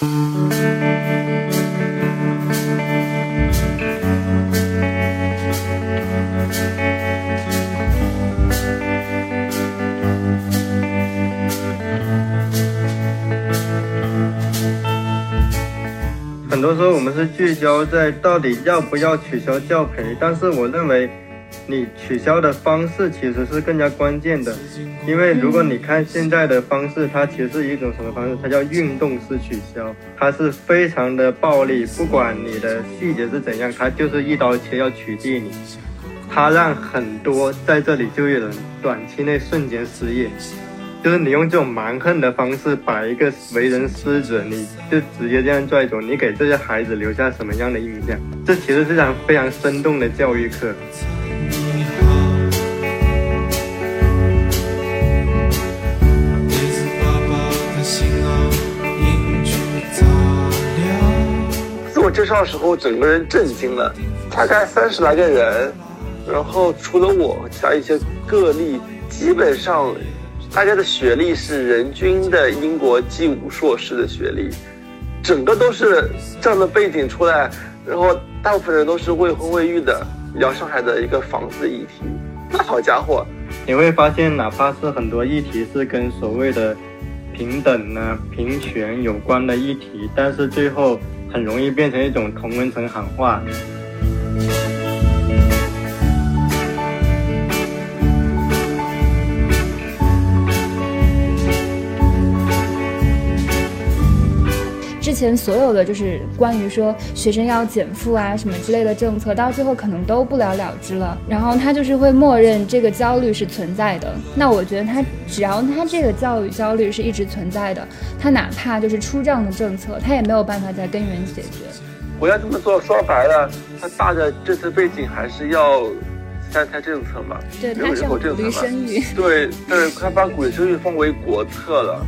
很多时候我们是聚焦在到底要不要取消教培，但是我认为你取消的方式其实是更加关键的，因为如果你看现在的方式，它其实是一种什么方式？它叫运动式取消，它是非常的暴力，不管你的细节是怎样，它就是一刀切要取缔你，它让很多在这里就业人短期内瞬间失业。就是你用这种蛮横的方式把一个为人师者，你就直接这样拽走，你给这些孩子留下什么样的印象？这其实是场非常生动的教育课。介绍的时候，整个人震惊了，大概三十来个人，然后除了我，其他一些个例，基本上。大家的学历是人均的英国 G 五硕士的学历，整个都是这样的背景出来，然后大部分人都是未婚未育的，聊上海的一个房子议题，那好家伙，你会发现，哪怕是很多议题是跟所谓的平等呢、平权有关的议题，但是最后很容易变成一种同温层喊话。前所有的就是关于说学生要减负啊什么之类的政策，到最后可能都不了了之了。然后他就是会默认这个焦虑是存在的。那我觉得他只要他这个教育焦虑是一直存在的，他哪怕就是出这样的政策，他也没有办法在根源解决。我要这么做，说白了，他大的政策背景还是要三胎政策嘛，对，他是鼓励生育，对对，他把鼓励生育放为国策了。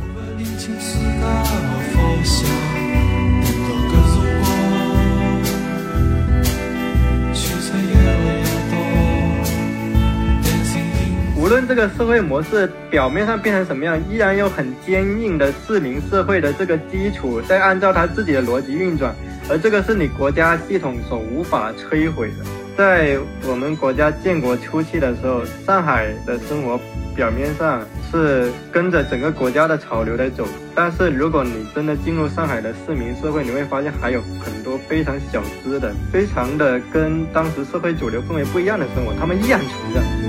无论这个社会模式表面上变成什么样，依然有很坚硬的市民社会的这个基础在按照他自己的逻辑运转，而这个是你国家系统所无法摧毁的。在我们国家建国初期的时候，上海的生活表面上是跟着整个国家的潮流在走，但是如果你真的进入上海的市民社会，你会发现还有很多非常小资的、非常的跟当时社会主流氛围不一样的生活，他们依然存在。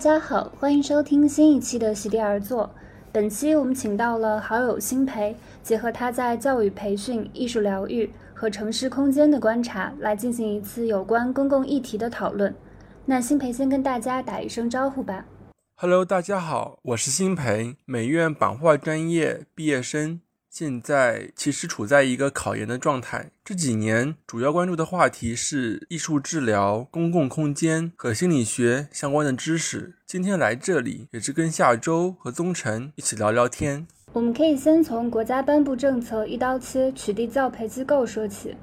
大家好，欢迎收听新一期的席地而坐。本期我们请到了好友辛培，结合他在教育培训、艺术疗愈和城市空间的观察，来进行一次有关公共议题的讨论。那辛培先跟大家打一声招呼吧。Hello，大家好，我是辛培，美院版画专业毕业生。现在其实处在一个考研的状态。这几年主要关注的话题是艺术治疗、公共空间和心理学相关的知识。今天来这里也是跟下周和宗晨一起聊聊天。我们可以先从国家颁布政策一刀切取缔教培机构说起。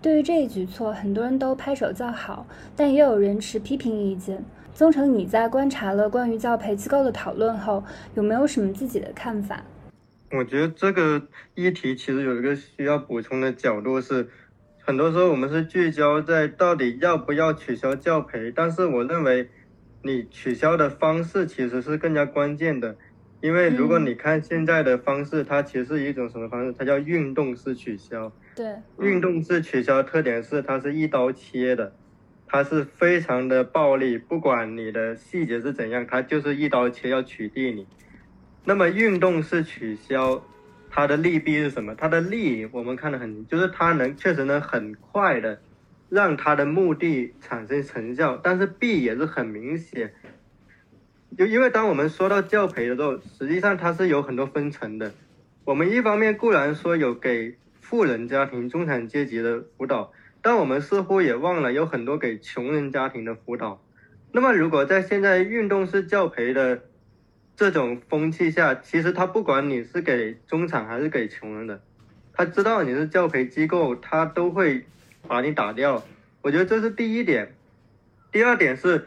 对于这一举措，很多人都拍手叫好，但也有人持批评意见。宗成，你在观察了关于教培机构的讨论后，有没有什么自己的看法？我觉得这个议题其实有一个需要补充的角度是，很多时候我们是聚焦在到底要不要取消教培，但是我认为你取消的方式其实是更加关键的，因为如果你看现在的方式，它其实是一种什么方式？它叫运动式取消。对，运动式取消特点是它是一刀切的，它是非常的暴力，不管你的细节是怎样，它就是一刀切要取缔你。那么运动式取消，它的利弊是什么？它的利我们看得很，就是它能确实能很快的让它的目的产生成效，但是弊也是很明显。就因为当我们说到教培的时候，实际上它是有很多分层的。我们一方面固然说有给富人家庭、中产阶级的辅导，但我们似乎也忘了有很多给穷人家庭的辅导。那么如果在现在运动式教培的这种风气下，其实他不管你是给中产还是给穷人的，他知道你是教培机构，他都会把你打掉。我觉得这是第一点。第二点是，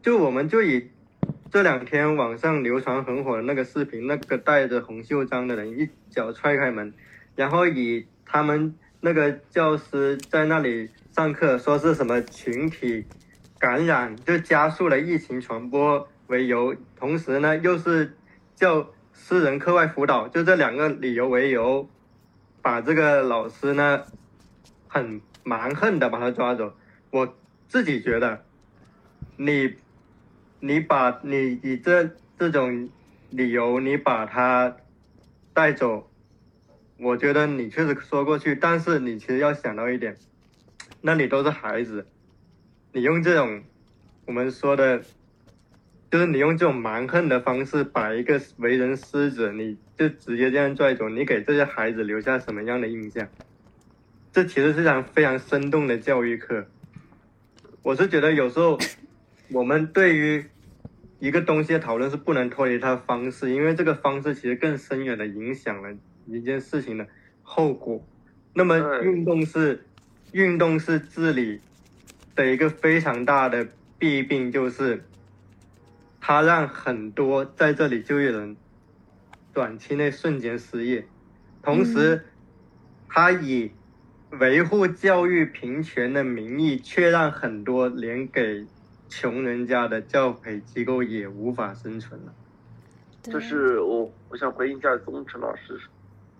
就我们就以这两天网上流传很火的那个视频，那个戴着红袖章的人一脚踹开门，然后以他们那个教师在那里上课，说是什么群体感染，就加速了疫情传播为由，同时呢又是叫私人课外辅导，就这两个理由为由，把这个老师呢很蛮横的把他抓走。我自己觉得，你你把你以这这种理由你把他带走。我觉得你确实说过去，但是你其实要想到一点，那里都是孩子，你用这种我们说的，就是你用这种蛮横的方式把一个为人师者，你就直接这样拽走，你给这些孩子留下什么样的印象？这其实是一场非常生动的教育课。我是觉得有时候我们对于一个东西的讨论是不能脱离它的方式，因为这个方式其实更深远的影响了。一件事情的后果，那么运动是运动是治理的一个非常大的弊病，就是它让很多在这里就业人短期内瞬间失业，同时，它以维护教育平权的名义，却让很多连给穷人家的教培机构也无法生存了。就是我，我想回应一下宗成老师。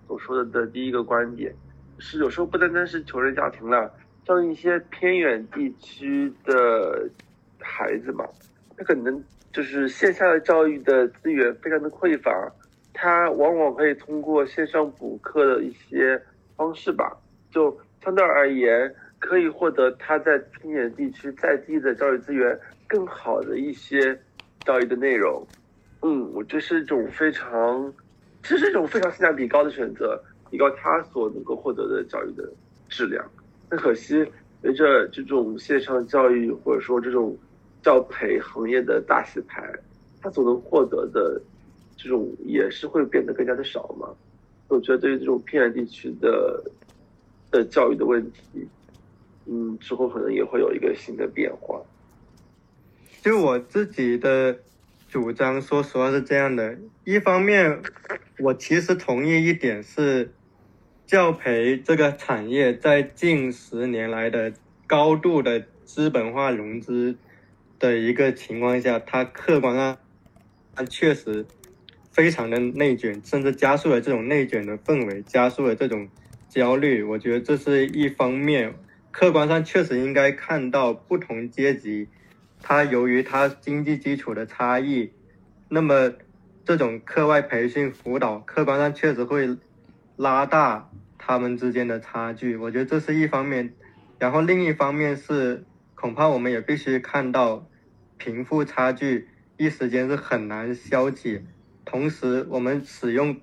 所说的的第一个观点是，有时候不单单是穷人家庭了，像一些偏远地区的孩子嘛，他可能就是线下的教育的资源非常的匮乏，他往往可以通过线上补课的一些方式吧，就相对而言可以获得他在偏远地区在地的教育资源更好的一些教育的内容。嗯，我这是一种非常。这是一种非常性价比高的选择，提高他所能够获得的教育的质量。很可惜，随着这种线上教育或者说这种教培行业的大洗牌，他所能获得的这种也是会变得更加的少嘛。我觉得对于这种偏远地区的的教育的问题，嗯，之后可能也会有一个新的变化。就我自己的。主张说实话是这样的，一方面，我其实同意一点是，教培这个产业在近十年来的高度的资本化融资的一个情况下，它客观上，它确实非常的内卷，甚至加速了这种内卷的氛围，加速了这种焦虑。我觉得这是一方面，客观上确实应该看到不同阶级。它由于它经济基础的差异，那么这种课外培训辅导，客观上确实会拉大他们之间的差距。我觉得这是一方面，然后另一方面是恐怕我们也必须看到，贫富差距一时间是很难消解。同时，我们使用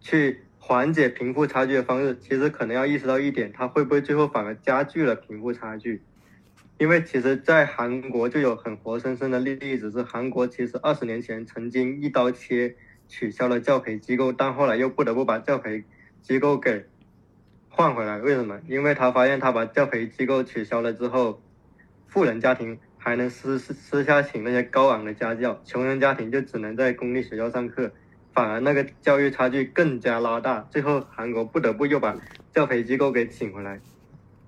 去缓解贫富差距的方式，其实可能要意识到一点，它会不会最后反而加剧了贫富差距？因为其实，在韩国就有很活生生的例子，是韩国其实二十年前曾经一刀切取消了教培机构，但后来又不得不把教培机构给换回来。为什么？因为他发现他把教培机构取消了之后，富人家庭还能私私下请那些高昂的家教，穷人家庭就只能在公立学校上课，反而那个教育差距更加拉大。最后，韩国不得不又把教培机构给请回来。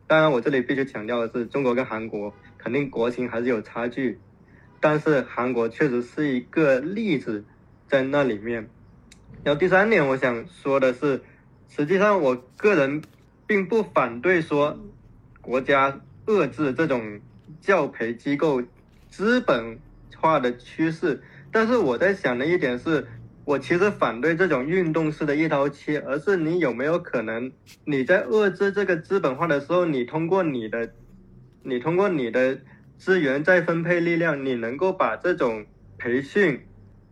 当然，我这里必须强调的是，中国跟韩国肯定国情还是有差距，但是韩国确实是一个例子在那里面。然后第三点，我想说的是，实际上我个人并不反对说国家遏制这种教培机构资本化的趋势，但是我在想的一点是。我其实反对这种运动式的一刀切，而是你有没有可能，你在遏制这个资本化的时候，你通过你的，你通过你的资源再分配力量，你能够把这种培训，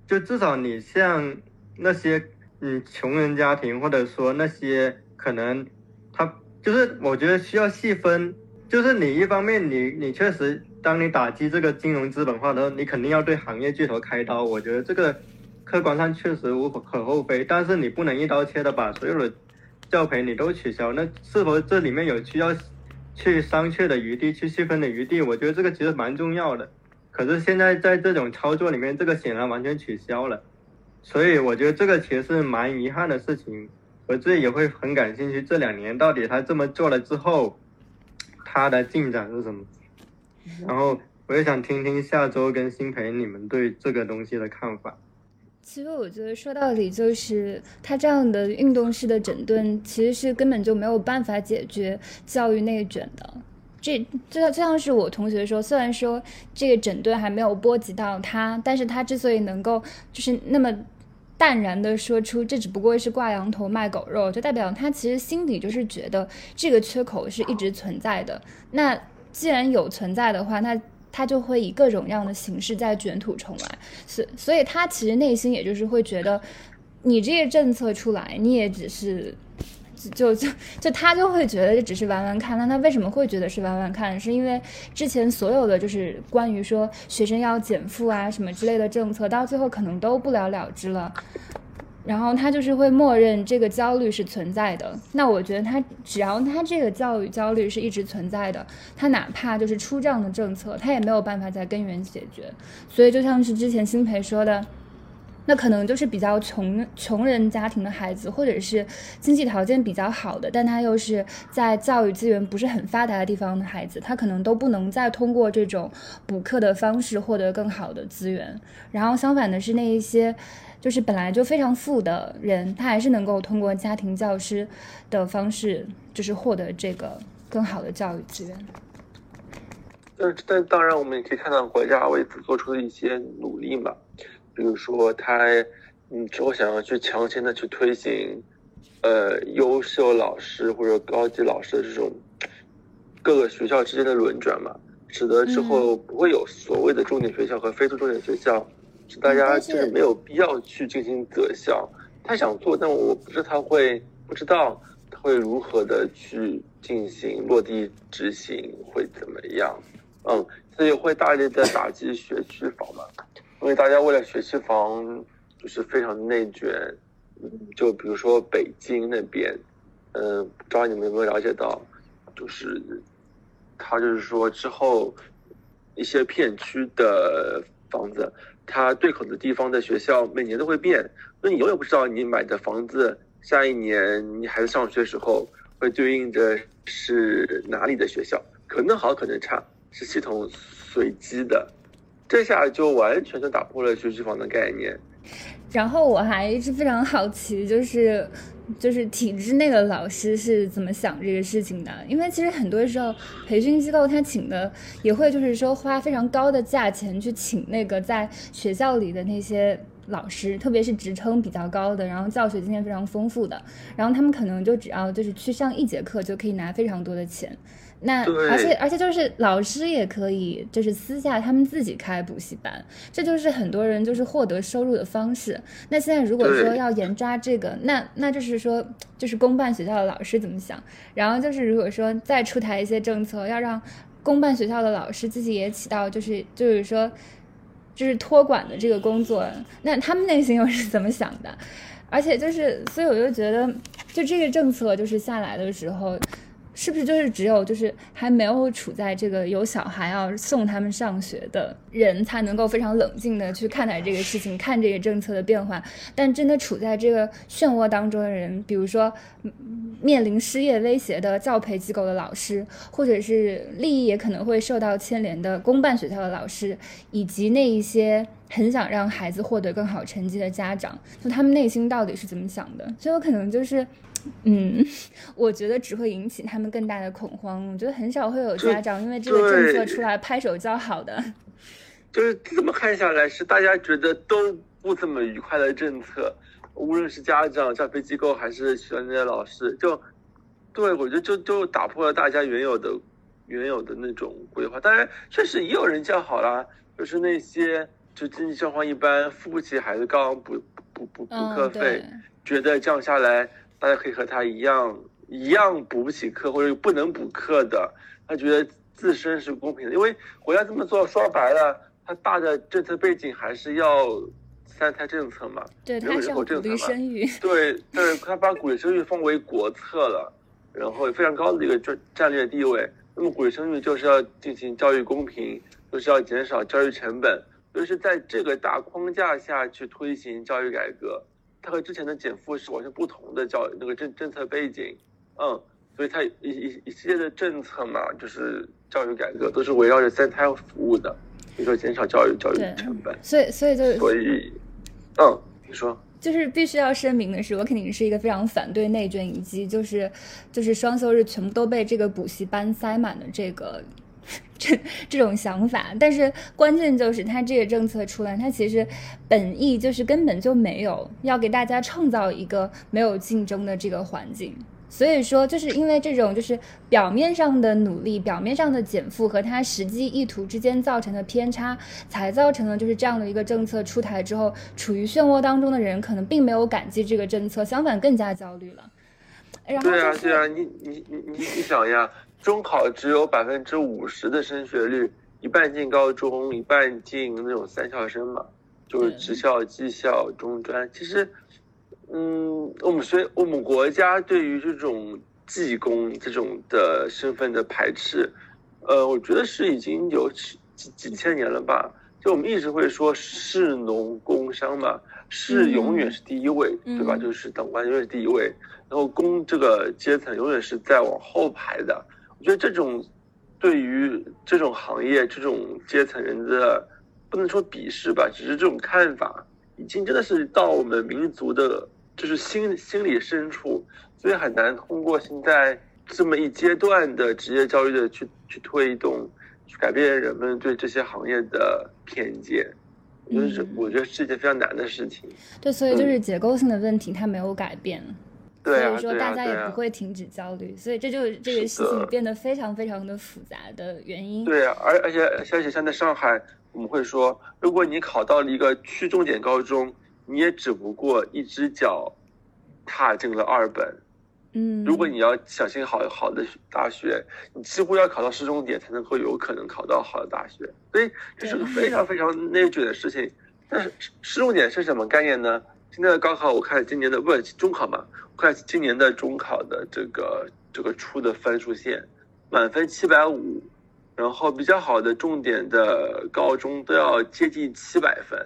就至少你像那些嗯穷人家庭，或者说那些可能他就是我觉得需要细分，就是你一方面你你确实当你打击这个金融资本化的时候，你肯定要对行业巨头开刀，我觉得这个。客观上确实无可厚非，但是你不能一刀切的把所有的教培你都取消，那是否这里面有需要去商榷的余地、去细分的余地？我觉得这个其实蛮重要的。可是现在在这种操作里面，这个显然完全取消了，所以我觉得这个其实是蛮遗憾的事情。我自己也会很感兴趣，这两年到底他这么做了之后，他的进展是什么？然后我也想听听下周跟新培你们对这个东西的看法。其实我觉得说到底就是他这样的运动式的整顿，其实是根本就没有办法解决教育内卷的。这就像就像是我同学说，虽然说这个整顿还没有波及到他，但是他之所以能够就是那么淡然的说出这只不过是挂羊头卖狗肉，就代表他其实心底就是觉得这个缺口是一直存在的。那既然有存在的话，那他就会以各种各样的形式在卷土重来，所所以，他其实内心也就是会觉得，你这些政策出来，你也只是，就就就他就会觉得这只是玩玩看。那他为什么会觉得是玩玩看？是因为之前所有的就是关于说学生要减负啊什么之类的政策，到最后可能都不了了之了。然后他就是会默认这个焦虑是存在的。那我觉得他只要他这个教育焦虑是一直存在的，他哪怕就是出这样的政策，他也没有办法在根源解决。所以就像是之前新培说的，那可能就是比较穷穷人家庭的孩子，或者是经济条件比较好的，但他又是在教育资源不是很发达的地方的孩子，他可能都不能再通过这种补课的方式获得更好的资源。然后相反的是那一些。就是本来就非常富的人，他还是能够通过家庭教师的方式，就是获得这个更好的教育资源。但但当然，我们也可以看到国家为此做出的一些努力嘛，比如说他，嗯，之后想要去强行的去推行，呃，优秀老师或者高级老师的这种各个学校之间的轮转嘛，使得之后不会有所谓的重点学校和非重点学校。是大家就是没有必要去进行择校，他想做，但我不知他会不知道他会如何的去进行落地执行会怎么样，嗯，所以会大力的打击学区房嘛，因为大家为了学区房就是非常内卷，就比如说北京那边，嗯，不知道你们有没有了解到，就是他就是说之后一些片区的房子。它对口的地方的学校每年都会变，那你永远不知道你买的房子下一年你孩子上学时候会对应着是哪里的学校，可能好可能差，是系统随机的，这下就完全就打破了学区房的概念。然后我还一直非常好奇，就是。就是体制内的老师是怎么想这个事情的？因为其实很多时候培训机构他请的也会就是说花非常高的价钱去请那个在学校里的那些老师，特别是职称比较高的，然后教学经验非常丰富的，然后他们可能就只要就是去上一节课就可以拿非常多的钱。那而且而且就是老师也可以就是私下他们自己开补习班，这就是很多人就是获得收入的方式。那现在如果说要严抓这个，那那就是说就是公办学校的老师怎么想？然后就是如果说再出台一些政策，要让公办学校的老师自己也起到就是就是说就是托管的这个工作，那他们内心又是怎么想的？而且就是所以我就觉得，就这个政策就是下来的时候。是不是就是只有就是还没有处在这个有小孩要送他们上学的人才能够非常冷静的去看待这个事情，看这个政策的变化？但真的处在这个漩涡当中的人，比如说面临失业威胁的教培机构的老师，或者是利益也可能会受到牵连的公办学校的老师，以及那一些很想让孩子获得更好成绩的家长，就他们内心到底是怎么想的？所以我可能就是。嗯，我觉得只会引起他们更大的恐慌。我觉得很少会有家长因为这个政策出来拍手叫好的。就是这么看下来，是大家觉得都不怎么愉快的政策，无论是家长、教培机构还是学校那些老师，就对我觉得就就打破了大家原有的原有的那种规划。当然，确实也有人叫好啦，就是那些就经济状况一般、付不起孩子高昂补补补补课费，觉得这样下来。大家可以和他一样，一样补不起课或者不能补课的，他觉得自身是公平的，因为国家这么做，说白了，他大的政策背景还是要三胎政策嘛，对，人口政策嘛，生育，对，对，他把鼓励生育放为国策了，然后非常高的一个战战略地位。那么鼓励生育就是要进行教育公平，就是要减少教育成本，就是在这个大框架下去推行教育改革。它和之前的减负是完全不同的教那个政政策背景，嗯，所以它一一一系列的政策嘛，就是教育改革都是围绕着三胎服务的，比如说减少教育教育对成本，所以所以就所以，嗯，你说。就是必须要声明的是，我肯定是一个非常反对内卷以及就是就是双休日全部都被这个补习班塞满的这个 这这种想法。但是关键就是它这个政策出来，它其实本意就是根本就没有要给大家创造一个没有竞争的这个环境。所以说，就是因为这种就是表面上的努力、表面上的减负和他实际意图之间造成的偏差，才造成了就是这样的一个政策出台之后，处于漩涡当中的人可能并没有感激这个政策，相反更加焦虑了。然后对啊，就是对啊，你你你你你想呀，中考只有百分之五十的升学率，一半进高中，一半进那种三校生嘛，就是职校、技校、中专。其实，嗯，我们学我们国家对于这种技工这种的身份的排斥，呃，我觉得是已经有几几几千年了吧。就我们一直会说士农工商嘛，士嗯永远是第一位，对吧？嗯就是等官永远是第一位，然后工这个阶层永远是在往后排的。我觉得这种对于这种行业、这种阶层人的不能说鄙视吧，只是这种看法，已经真的是到我们民族的，就是心心理深处，所以很难通过现在这么一阶段的职业教育的去去推动，去改变人们对这些行业的偏见。我觉得是，嗯我觉得是一件非常难的事情。对，所以就是结构性的问题它没有改变。所以说大家也不会停止焦虑，所以这就是这个事情变得非常非常的复杂的原因。对啊，而而且而且像在上海，我们会说，如果你考到了一个区重点高中，你也只不过一只脚踏进了二本。嗯，如果你要想进好好的大学，你几乎要考到市重点才能够有可能考到好的大学，所以这是个非常非常内卷的事情。但是市市重点是什么概念呢？现在的高考，我看今年的不中考嘛，我看今年的中考的这个这个出的分数线，满分七百五，然后比较好的重点的高中都要接近七百分。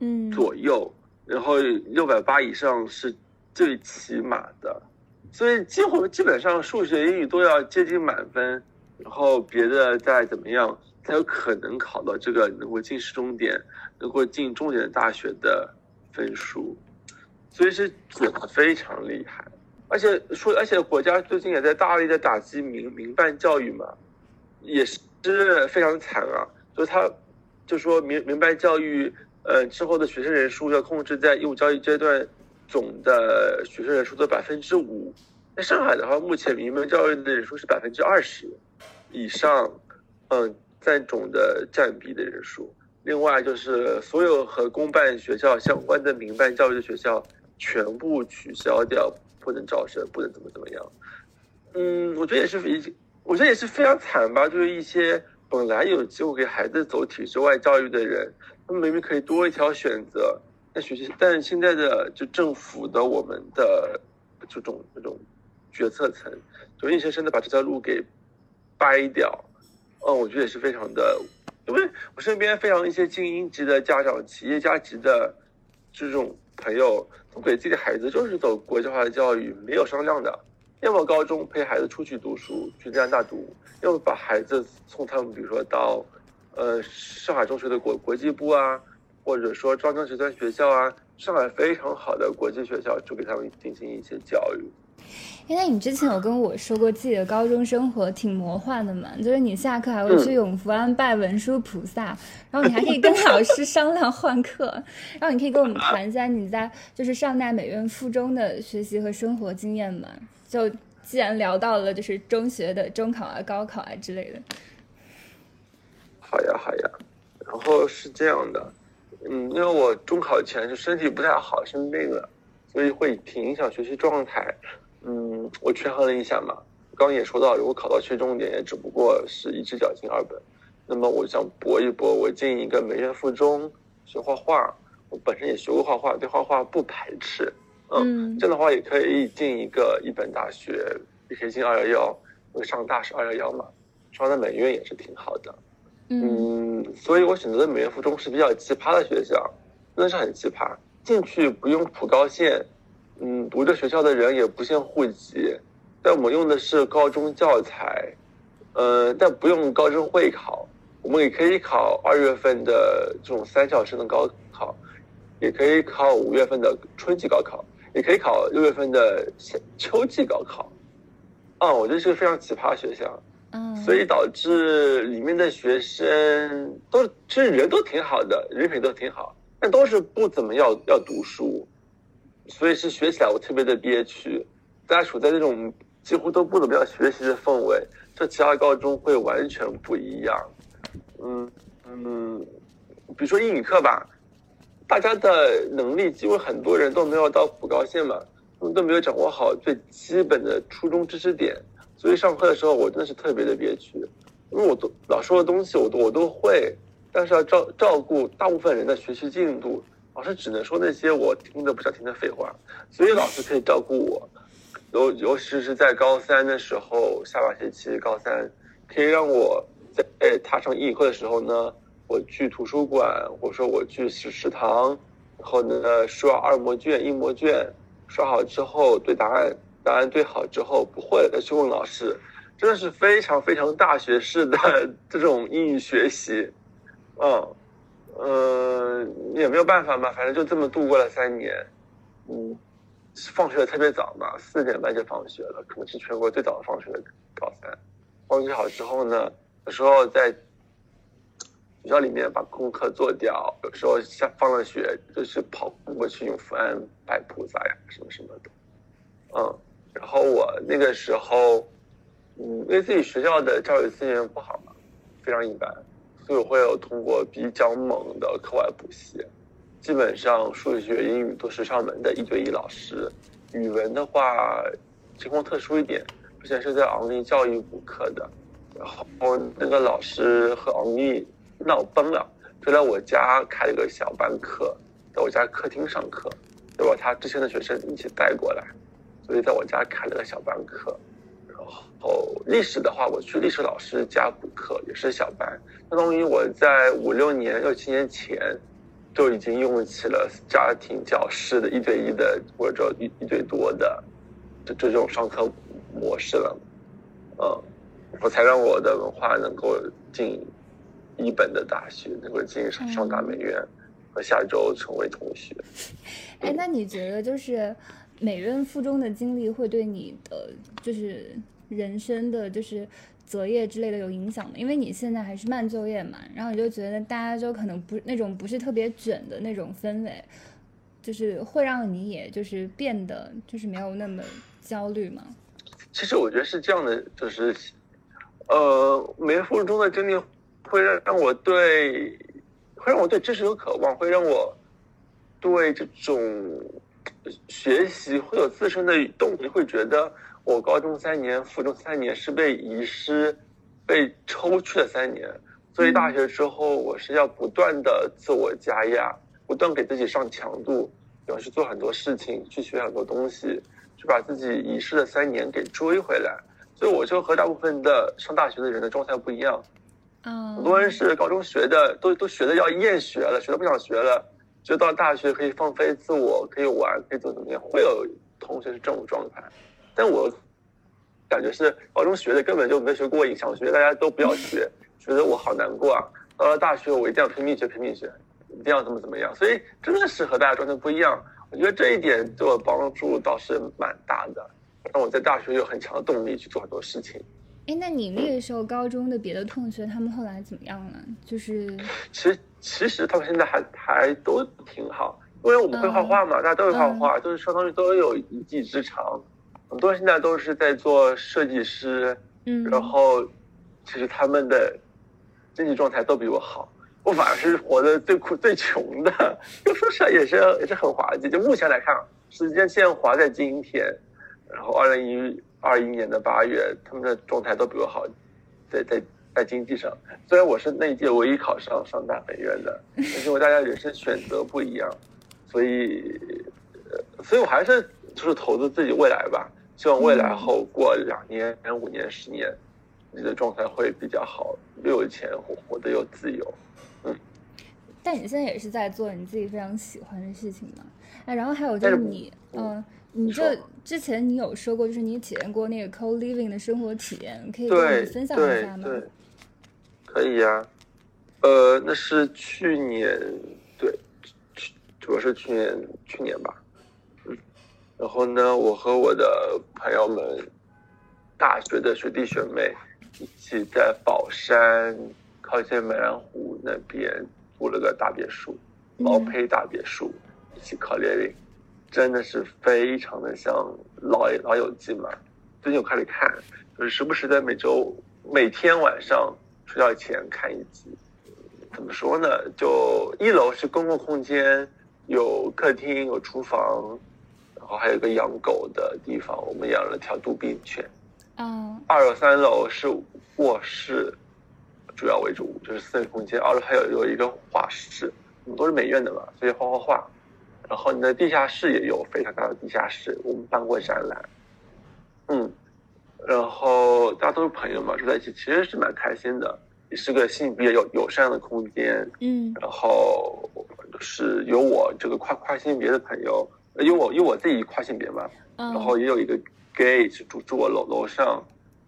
嗯左右，然后六百八以上是最起码的，所以几乎基本上数学、英语都要接近满分，然后别的再怎么样才有可能考到这个能够进市重点、能够进重点大学的分数，所以是卷的非常厉害。而且说，而且国家最近也在大力的打击民民办教育嘛，也是非常惨啊。就他就说民民办教育，呃，之后的学生人数要控制在义务教育阶段总的学生人数的百分之五。在上海的话，目前民办教育的人数是百分之二十以上，嗯，占总的占比的人数。另外就是所有和公办学校相关的民办教育的学校全部取消掉，不能招生，不能怎么怎么样。嗯，我觉得也是一，我觉得也是非常惨吧。就是一些本来有机会给孩子走体制外教育的人，他们明明可以多一条选择，但学习，但现在的就政府的我们的这种这种决策层，就硬生生的把这条路给掰掉。嗯，我觉得也是非常的，因为我身边非常一些精英级的家长、企业家级的这种朋友，都给自己的孩子就是走国际化的教育，没有商量的。要么高中陪孩子出去读书，去加拿大读；要么把孩子送他们，比如说到，呃，上海中学的国国际部啊，或者说庄江职专学校啊，上海非常好的国际学校，就给他们进行一些教育。因为你之前有跟我说过自己的高中生活挺魔幻的嘛，就是你下课还会去永福庵拜文殊菩萨，然后你还可以跟老师商量换课，然后你可以跟我们 谈一下你在就是上大美院附中的学习和生活经验嘛？就既然聊到了就是中学的中考啊、高考啊之类的，好呀，好呀。然后是这样的，嗯，因为我中考前就身体不太好，生病了，所以会挺影响学习状态。嗯，我权衡了一下嘛，刚刚也说到，如果考到区重点，也只不过是一只脚进二本。那么我想搏一搏，我进一个美院附中学画画，我本身也学过画画，对画画不排斥。嗯这样的话也可以进一个一本大学，也可以进二幺幺，因为上大是二幺幺嘛，上的美院也是挺好的。嗯嗯，所以我选择的美院附中是比较奇葩的学校，真的是很奇葩。进去不用普高线，嗯，读这学校的人也不限户籍，但我们用的是高中教材，呃，但不用高中会考，我们也可以考二月份的这种三小时的高考，也可以考五月份的春季高考，也可以考六月份的秋季高考。啊、我觉得是个非常奇葩学校。嗯，所以导致里面的学生都其实人都挺好的，人品都挺好，但都是不怎么要要读书，所以是学起来我特别的憋屈。大家处在那种几乎都不怎么样学习的氛围，这其他高中会完全不一样。嗯嗯，比如说英语课吧，大家的能力几乎很多人都没有到普高线嘛，他们都没有掌握好最基本的初中知识点。所以上课的时候我真的是特别的憋屈，因为我都老师说的东西我都我都会，但是要照照顾大部分人的学习进度，老师只能说那些我听得不想听的废话，所以老师可以照顾我，尤尤其是在高三的时候，下半学期高三可以让我在在踏上英语课的时候呢，我去图书馆，或者说我去食食堂，然后呢刷二模卷、一模卷，刷好之后对答案。答案对好之后不会再去问老师，真的是非常非常大学式的 这种英语学习，嗯，呃，也没有办法嘛，反正就这么度过了三年，嗯，放学特别早嘛，四点半就放学了，可能是全国最早的放学的高三。放学好之后呢，有时候在学校里面把功课做掉，有时候下放了学就是跑过去用福安拜菩萨呀什么什么的，嗯。然后我那个时候，嗯，因为自己学校的教育资源不好嘛，非常一般，所以我会有通过比较猛的课外补习，基本上数学、英语都是上门的一对一老师，语文的话情况特殊一点，之前是在昂立教育补课的，然后那个老师和昂立闹崩了，就在我家开了个小班课，在我家客厅上课，就把他之前的学生一起带过来。所以在我家开了个小班课，后历史的话，我去历史老师家补课也是小班，相当于我在五六年、六七年前就已经用起了家庭教师的一对一的或者一一对多的这这种上课模式了，嗯，我才让我的文化能够进一本的大学，能够进上上大美院，和下周成为同学。哎，那你觉得就是？美院附中的经历会对你的就是人生的就是择业之类的有影响吗？因为你现在还是慢就业嘛，然后你就觉得大家就可能不那种不是特别卷的那种氛围，就是会让你也就是变得就是没有那么焦虑吗？其实我觉得是这样的，就是呃，美院附中的经历会让让我对会让我对知识有渴望，会让我对这种。学习会有自身的动力，会觉得我高中三年、附中三年是被遗失、被抽去了三年，所以大学之后我是要不断的自我加压，不断给自己上强度，要去做很多事情，去学很多东西，去把自己遗失的三年给追回来。所以我就和大部分的上大学的人的状态不一样，嗯，很多人是高中学的都都学的要厌学了，学的不想学了。就到大学可以放飞自我，可以玩，可以怎么怎么样，会有同学是这种状态，但我感觉是高中学的根本就没学过瘾，想学大家都不要学，觉得我好难过啊。到了大学我一定要拼命学，拼命学，一定要怎么怎么样，所以真的是和大家状态不一样。我觉得这一点对我帮助倒是蛮大的，让我在大学有很强的动力去做很多事情。哎，那你那个时候高中的别的同学，他们后来怎么样了？就是其实其实他们现在还还都挺好，因为我们会画画嘛，大家都会画画，就是相当于都有一技之长。很多人现在都是在做设计师，嗯，然后其实他们的经济状态都比我好，我反而是活得最苦最穷的。就说实话，也是也是很滑稽。就目前来看，时间线划在今天，然后二零一二一年的八月，他们的状态都比我好，在在在经济上。虽然我是那一届唯一考上上大本院的，但是因为大家人生选择不一样，所以，呃，所以我还是就是投资自己未来吧。希望未来后过两年、五年、十年，你的状态会比较好，又有钱，活活得又自由。嗯。但你现在也是在做你自己非常喜欢的事情嘛？哎，然后还有就是你，嗯，你这之前你有说过，就是你体验过那个 co living 的生活体验，可以跟你分享一下吗？对，可以呀。呃，那是去年，对，去主要是去年，去年吧。嗯。然后呢，我和我的朋友们，大学的学弟学妹，一起在宝山靠近美兰湖那边。租了个大别墅，毛坯大别墅，一起考 living，真的是非常的像老老友记嘛。最近我开始看，就是时不时在每周每天晚上睡觉前看一集。怎么说呢？就一楼是公共空间，有客厅，有厨房，然后还有个养狗的地方，我们养了条杜宾犬。嗯。二楼、三楼是卧室。主要为主就是私人空间，二楼还有有一个画室，我们都是美院的嘛，所以画画画。然后你的地下室也有非常大的地下室，我们办过展览。嗯，然后大家都是朋友嘛，住在一起其实是蛮开心的，也是个性别友友善的空间。嗯，然后是有我这个跨跨性别的朋友，有我因为我自己跨性别嘛，然后也有一个 gay 是住住我楼楼上，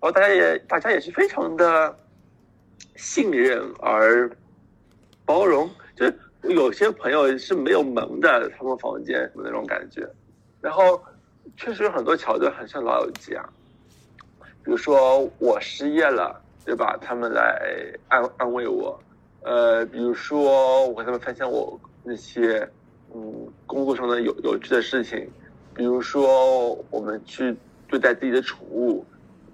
然后大家也大家也是非常的。信任而包容，就是有些朋友是没有门的，他们房间什么那种感觉。然后确实有很多桥段很像老友记啊，比如说我失业了，对吧？他们来安安慰我。呃，比如说我跟他们分享我那些嗯工作上的有有趣的事情，比如说我们去对待自己的宠物，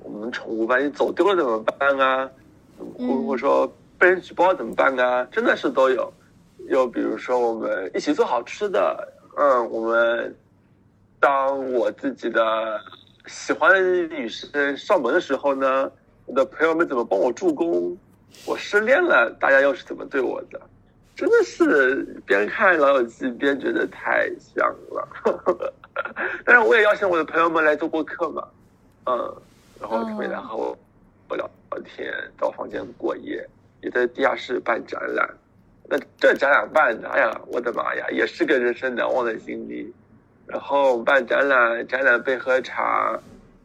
我们宠物万一走丢了怎么办啊？或或者说被人举报怎么办啊？真的是都有。又比如说，我们一起做好吃的，嗯，我们当我自己的喜欢的女生上门的时候呢，我的朋友们怎么帮我助攻？我失恋了，大家又是怎么对我的？真的是边看老友记边觉得太香了。但是我也邀请我的朋友们来做过客嘛，嗯，然后他们来和我。聊聊天，到房间过夜，也在地下室办展览。那这展览办的，哎呀，我的妈呀，也是个人生难忘的经历。然后办展览，展览被喝茶，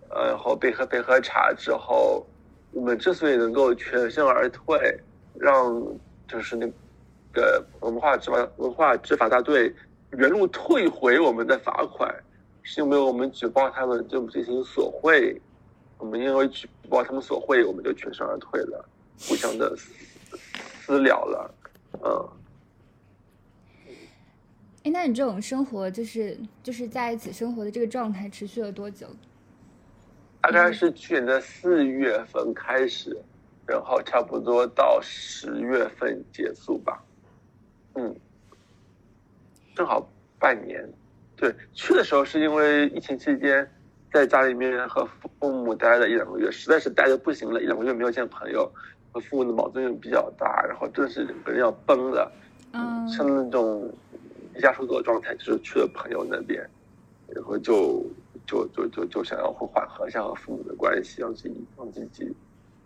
呃，然后被喝被喝茶之后，我们之所以能够全身而退，让就是那个文化执法文化执法大队原路退回我们的罚款，是因为我们举报他们对我们进行索贿。我们因为举报他们索贿，我们就全身而退了，互相的私了了，嗯。哎，那你这种生活，就是就是在一起生活的这个状态，持续了多久？大概是去年的四月份开始，然后差不多到十月份结束吧，嗯，正好半年。对，去的时候是因为疫情期间。在家里面和父母待了一两个月，实在是待的不行了，一两个月没有见朋友，和父母的矛盾又比较大，然后真的是整个人要崩了，嗯，像那种离家出走的状态，就是去了朋友那边，然后就就就就就想要会缓和一下和父母的关系，让自己让自己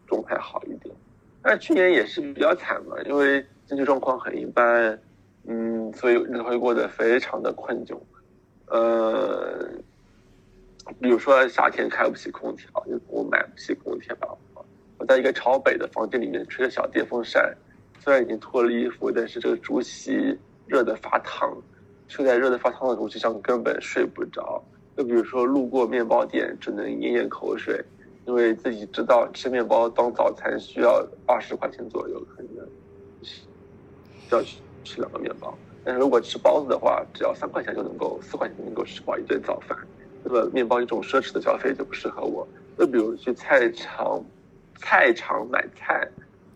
状态好一点。但是去年也是比较惨嘛，因为经济状况很一般，嗯，所以日子会过得非常的困窘，呃。比如说夏天开不起空调，我买不起空调。我在一个朝北的房间里面吹着小电风扇，虽然已经脱了衣服，但是这个竹席热得发烫，睡在热得发烫的竹席上根本睡不着。又比如说路过面包店，只能咽咽口水，因为自己知道吃面包当早餐需要二十块钱左右，可能要去吃两个面包。但是如果吃包子的话，只要三块钱就能够，四块钱能够吃饱一顿早饭。那个面包一种奢侈的消费就不适合我。就比如去菜场，菜场买菜，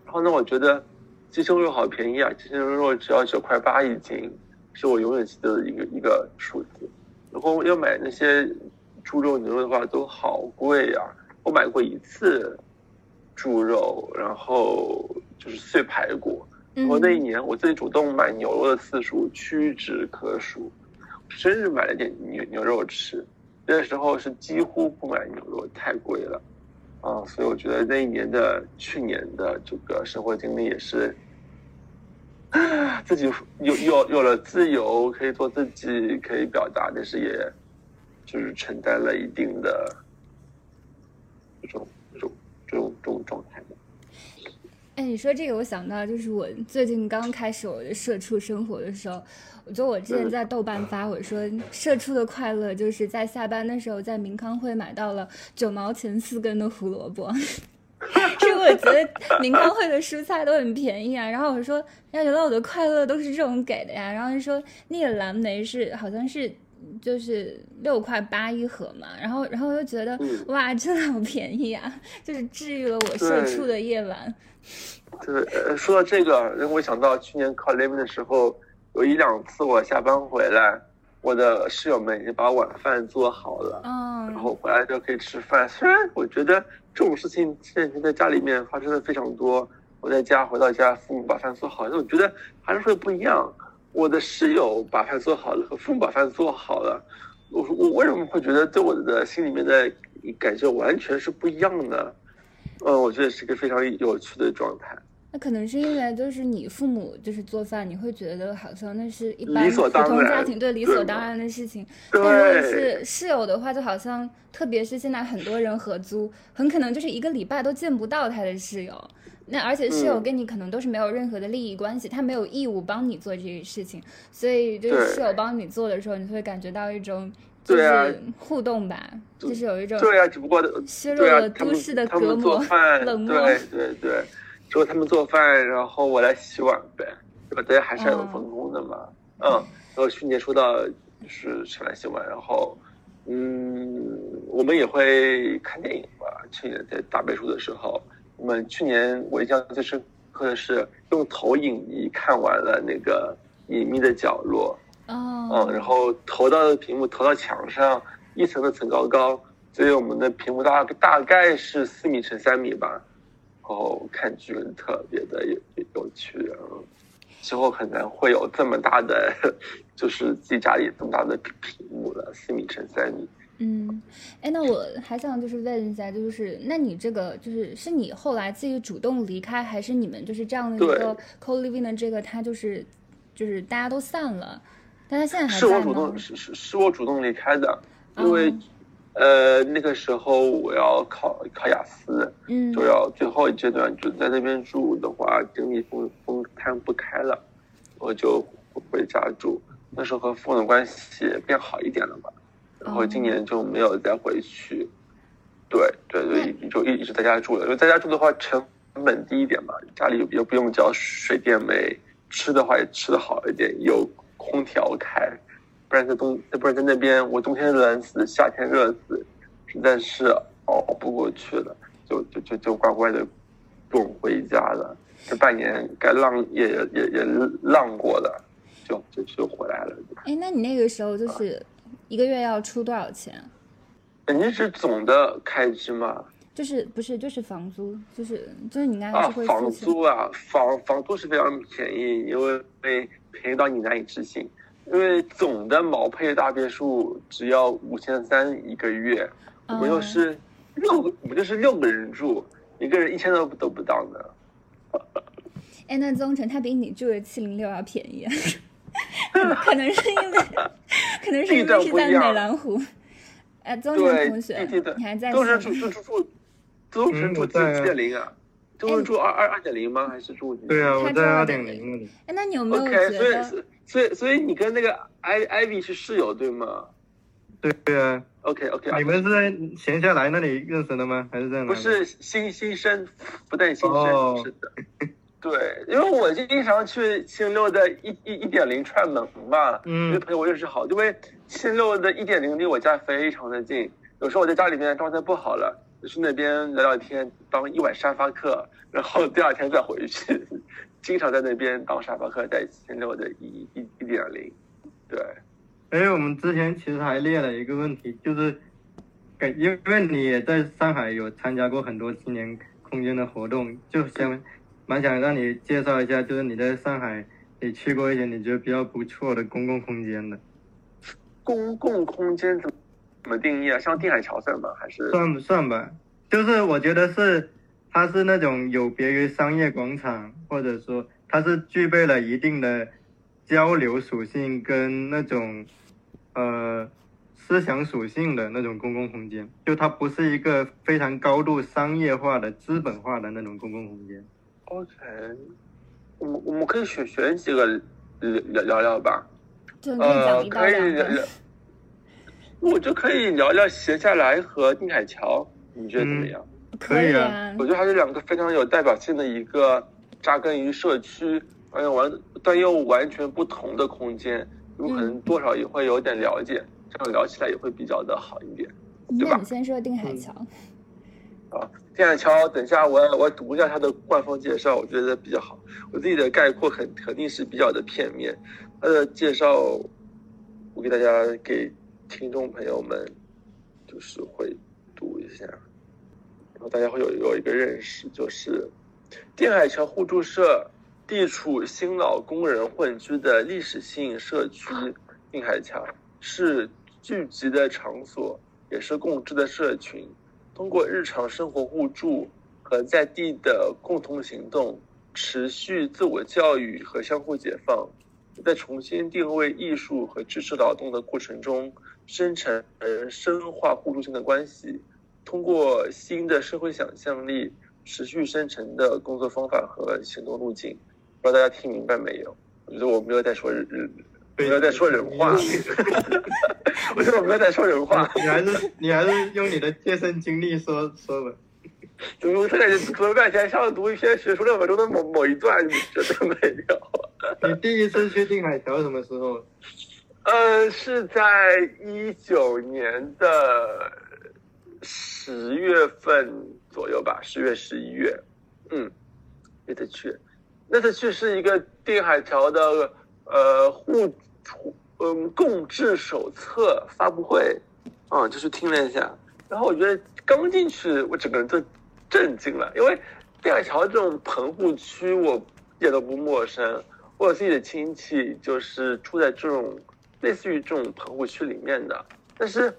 然后呢，我觉得鸡胸肉好便宜啊，鸡胸肉只要九块八一斤，是我永远记得的一个一个数字。然后要买那些猪肉牛肉的话都好贵啊。我买过一次猪肉，然后就是碎排骨。嗯我那一年我自己主动买牛肉的次数屈指可数，生日买了点牛牛肉吃，那时候是几乎不买牛肉，太贵了，啊，所以我觉得那一年的去年的这个生活经历也是，啊自己有有有了自由，可以做自己，可以表达，但是也就是承担了一定的这种这种这种这种状态吧。哎，你说这个，我想到就是我最近刚开始我的社畜生活的时候，我就我之前在豆瓣发我说，社畜的快乐就是在下班的时候在明康会买到了九毛钱四根的胡萝卜。是我觉得明康会的蔬菜都很便宜啊，然后我说，呀，原来我的快乐都是这种给的呀。然后就说那个蓝莓是好像是就是六块八一盒嘛，然后然后我就觉得嗯哇，真的好便宜啊，就是治愈了我社畜的夜晚。对，呃，说到这个，让我想到去年考 l e v e n 的时候，有一两次我下班回来，我的室友们已经把晚饭做好了，嗯然后回来就可以吃饭。虽然我觉得这种事情这两天在家里面发生的非常多，我在家回到家，父母把饭做好，但我觉得还是会不一样。我的室友把饭做好了和父母把饭做好了，我我为什么会觉得对我的心里面的感觉完全是不一样的？嗯，我觉得是个非常有趣的状态。那可能是因为就是你父母就是做饭，你会觉得好像那是一般普通家庭对理所当然的事情。但如果，是室友的话，就好像特别是现在很多人合租，很可能就是一个礼拜都见不到他的室友。那而且室友嗯跟你可能都是没有任何的利益关系，他没有义务帮你做这个事情，所以就是室友帮你做的时候，你会感觉到一种就对啊是互动吧，就是有一种对啊，只不过削弱对啊了，都市的他们隔膜做饭，冷漠。对对对，只有他们做饭，然后我来洗碗呗，对吧？大家还是要有嗯分工的嘛。嗯，然后去年说到就是谁来洗碗，然后嗯，我们也会看电影吧。去年在大别墅的时候，我们去年我印象最深刻的是用投影仪看完了那个《隐秘的角落》。哦，嗯，然后投到屏幕投到墙上，一层的层高高，所以我们的屏幕大大概是四米乘三米吧。然后看剧特别的有有趣，嗯，之后很难会有这么大的，就是自己家里这么大的屏屏幕了，四米乘三米。嗯，哎，那我还想就是问一下，就是那你这个就是是你后来自己主动离开，还是你们就是这样的一个 co living 的这个，它就是就是大家都散了，但他现在是我主动？是是是我主动离开的，因为、哦呃那个时候我要考考雅思，嗯就要最后一阶段就在那边住的话，精力分分摊不开了，我就回家住。那时候和父母的关系变好一点了嘛，然后今年就没有再回去。对对对，就一一直在家住了。因为在家住的话，成本低一点嘛，家里又又不用交水电煤，吃的话也吃的好一点，有空调开。不然在冬，不然在那边，我冬天冷死，夏天热死，实在是熬不过去了，就就就就乖乖的滚回家了。这半年该浪也也也也浪过了，就就就回来了。哎，那你那个时候就是一个月要出多少钱？肯定是总的开支嘛？就是不是就是房租，就是就是你应该啊是会，付房租啊，房房租是非常便宜，因为便宜到你难以置信。因为总的毛坯大别墅只要五千三一个月，我们又哦是六个，我们就是六个人住，一个人一千都都不到呢。哎，那宗成他比你住的七零六要便宜，可能是因为，可能是因为是在美兰湖。哎，宗成，同学你还在都是线吗？住住住住，都是住几嗯我在啊几点零啊？都是住二二二点零吗？还是住？对啊，我在二点零那里。哎，那你有没有 OK，觉所以？所以所以你跟那个艾艾比是室友对吗对对啊，？OK OK，你们是在闲下来那里认识的吗？还是在哪里？不是新新生，不但新生，哦是的。对，因为我经常去七零六的一一一点零串门嘛，嗯因为朋友我认识好，因为七零六的一点零离我家非常的近，有时候我在家里面状态不好了，就去那边聊聊天，当一晚沙发客，然后第二天再回去，经常在那边当沙发客，在七零六的一一一点零，对，哎，我们之前其实还列了一个问题，就是，感因为你也在上海有参加过很多青年空间的活动，就想蛮想让你介绍一下，就是你在上海你去过一些你觉得比较不错的公共空间的。公共空间怎么怎么定义啊？像定海桥算吗？还是算不算吧？就是我觉得是，它是那种有别于商业广场，或者说它是具备了一定的交流属性跟那种呃思想属性的那种公共空间，就它不是一个非常高度商业化的资本化的那种公共空间。OK？我我们可以选选几个聊聊聊聊吧。就你可以讲呃，一到可以两个聊聊。我就可以聊聊斜下来和定海桥，你觉得怎么样？可以啊，啊我觉得还是两个非常有代表性的一个扎根于社区，而且完但又完全不同的空间，你们可能多少也会有点了解，这样聊起来也会比较的好一点。对吧你先说定海桥。啊，定海桥，等一下我要我要读一下它的官方介绍，我觉得比较好。我自己的概括肯肯定是比较的片面，它的介绍我给大家给听众朋友们就是会读一下，然后大家会有有一个认识，就是定海桥互助社地处新老工人混居的历史性社区，定海桥是聚集的场所，也是共治的社群。通过日常生活互助和在地的共同行动，持续自我教育和相互解放，在重新定位艺术和知识劳动的过程中，生成深化互助性的关系。通过新的社会想象力，持续生成的工作方法和行动路径，不知道大家听明白没有？我觉得我没有在说人，没有在说人话，我觉得我没有在说人话。你还是你还是用你的切身经历说说吧。怎么我感觉读了半天，像读一篇学术论文中的某某一段，你觉得没有？你第一次去定海桥什么时候？呃，是在一九年的十月份左右吧，十月、十一月，嗯，那次去，那次去是一个定海桥的呃互互嗯共治手册发布会，啊、就是听了一下，然后我觉得刚进去，我整个人就震惊了，因为定海桥这种棚户区我一点都不陌生，我有自己的亲戚就是住在这种类似于这种棚户区里面的，但是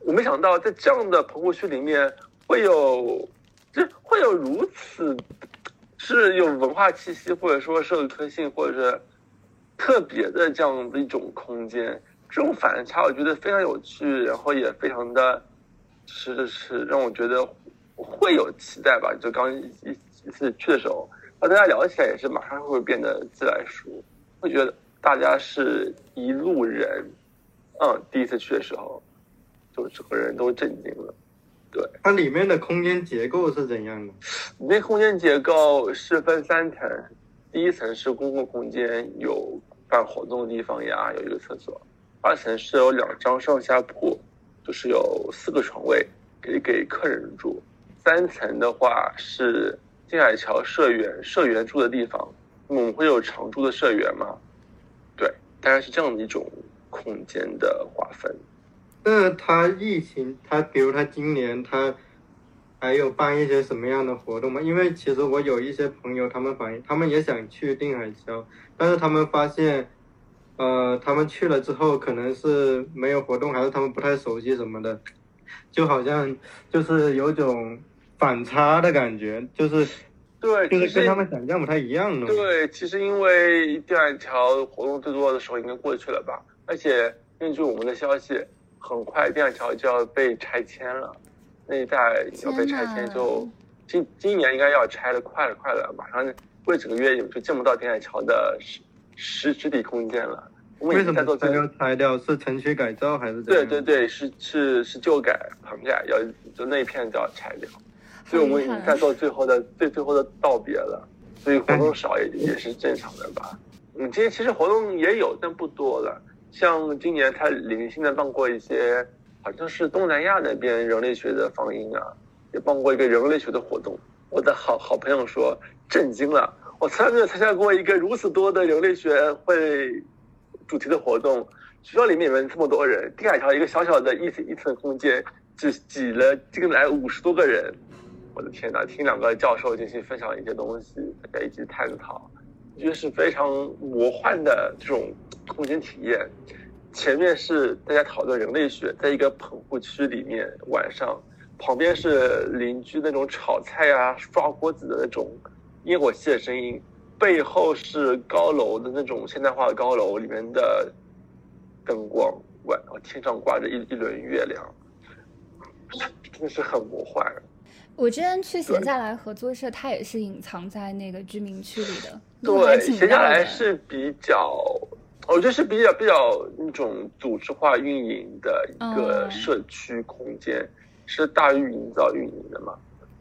我没想到在这样的棚户区里面会有，就会有如此是有文化气息，或者说社会特性，或者是特别的这样的一种空间，这种反差我觉得非常有趣，然后也非常的，是是让我觉得会有期待吧。就刚一一一次去的时候，和大家聊起来也是马上会变得自来熟，会觉得大家是一路人。嗯，第一次去的时候，就整个人都震惊了。对，它里面的空间结构是怎样的？里面空间结构是分三层，第一层是公共空间，有办活动的地方呀，有一个厕所；二层是有两张上下铺，就是有四个床位，可以给客人住；三层的话是定海桥社员社员住的地方，我们会有常住的社员嘛？对，大概是这样的一种空间的划分。那他疫情，他比如他今年他还有办一些什么样的活动吗？因为其实我有一些朋友，他们反映他们也想去定海桥，但是他们发现，呃，他们去了之后可能是没有活动，还是他们不太熟悉什么的，就好像就是有种反差的感觉，就是对，就是其实跟他们想象不太一样的。对，其实因为定海桥活动最多的时候应该过去了吧，而且根据我们的消息，很快定海桥就要被拆迁了，那一带要被拆迁就今今年应该要拆的快了快了，马上过几个月你们就见不到定海桥的实实实体空间了。我们为什么它要拆掉？是城区改造还是？对对对，是是是旧改棚改，要就那一片就要拆掉，所以我们已经在做最后的最最后的道别了，所以活动少也也是正常的吧。嗯，今天其实活动也有，但不多了。像今年他零星的办过一些，好像是东南亚那边人类学的放映啊，也办过一个人类学的活动。我的好好朋友说震惊了，我从来没有参加过一个如此多的人类学会主题的活动。学校里面有这么多人，定海桥一个小小的一层一层空间，只挤了进来五十多个人，我的天呐，听两个教授进行分享一些东西，大家一起探讨，我觉得是非常魔幻的这种空间体验。前面是大家讨论人类学，在一个棚户区里面晚上，旁边是邻居那种炒菜啊、刷锅子的那种烟火气的声音，背后是高楼的那种现代化的高楼里面的灯光，晚上天上挂着一一轮月亮，真的是很魔幻。我之前去闲下来合作社，它也是隐藏在那个居民区里的。对，闲下来是比较。我觉得是比较比较那种组织化运营的一个社区空间，是大运营造运营的嘛，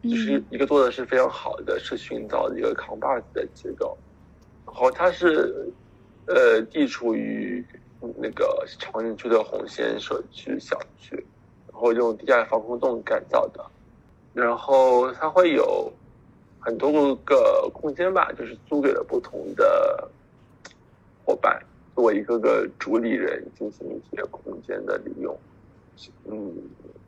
就是一个做的是非常好的社区营造的一个扛把子的结构。然后它是，呃，地处于那个长宁区的红线社区小区，然后用地下防空洞改造的，然后它会有很多个空间吧，就是租给了不同的伙伴。作为一个个主理人进行一些空间的利用，嗯，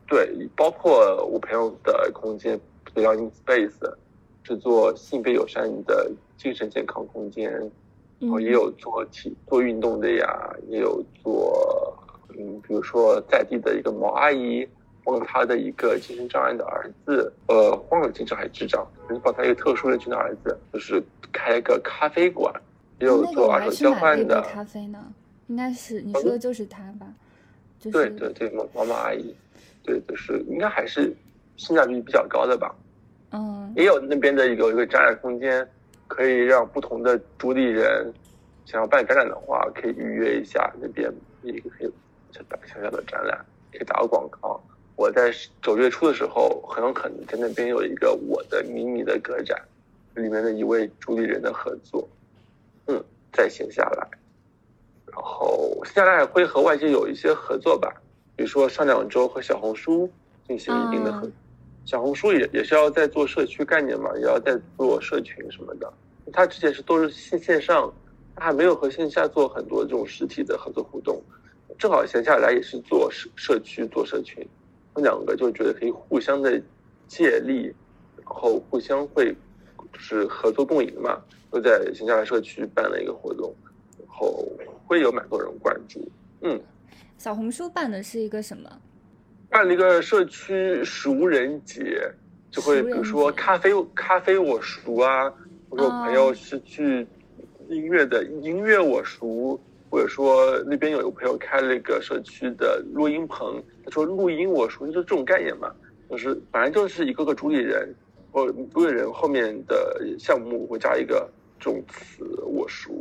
对，包括我朋友的空间 Belonging Space 是做性别友善的精神健康空间，然后也有做体做运动的呀，也有做嗯，比如说在地的一个毛阿姨帮他的一个精神障碍的儿子，呃，患有精神还智障，就是帮他一个特殊人群的儿子，就是开一个咖啡馆。也有做二手交换的咖啡呢，应该是你说的就是他吧？对对对，毛毛毛阿姨，对，就是应该还是性价比比较高的吧。嗯，也有那边的一个一个展览空间，可以让不同的主理人想要办展览的话，可以预约一下那边一个可以小小小的展览，可以打个广告。我在九月初的时候，很有可能在那边有一个我的迷你的个展，里面的一位主理人的合作。嗯，在线下来，然后接下来会和外界有一些合作吧，比如说上两周和小红书进行一定的合，小红书也也是要在做社区概念嘛，也要在做社群什么的。他之前是都是线线上，他还没有和线下做很多这种实体的合作互动，正好闲下来也是做社社区做社群，他们两个就觉得可以互相的借力，然后互相会就是合作共赢嘛。都在新下来社区办了一个活动，然后会有蛮多人关注。嗯，小红书办的是一个什么？办了一个社区熟人节，就会比如说咖啡咖啡我熟啊，或者我朋友是去音乐的音乐我熟，或者说那边有一个朋友开了一个社区的录音棚，他说录音我熟，就是这种概念嘛，就是反正就是一个个主理人或主理人后面的项目会加一个。这种词我熟，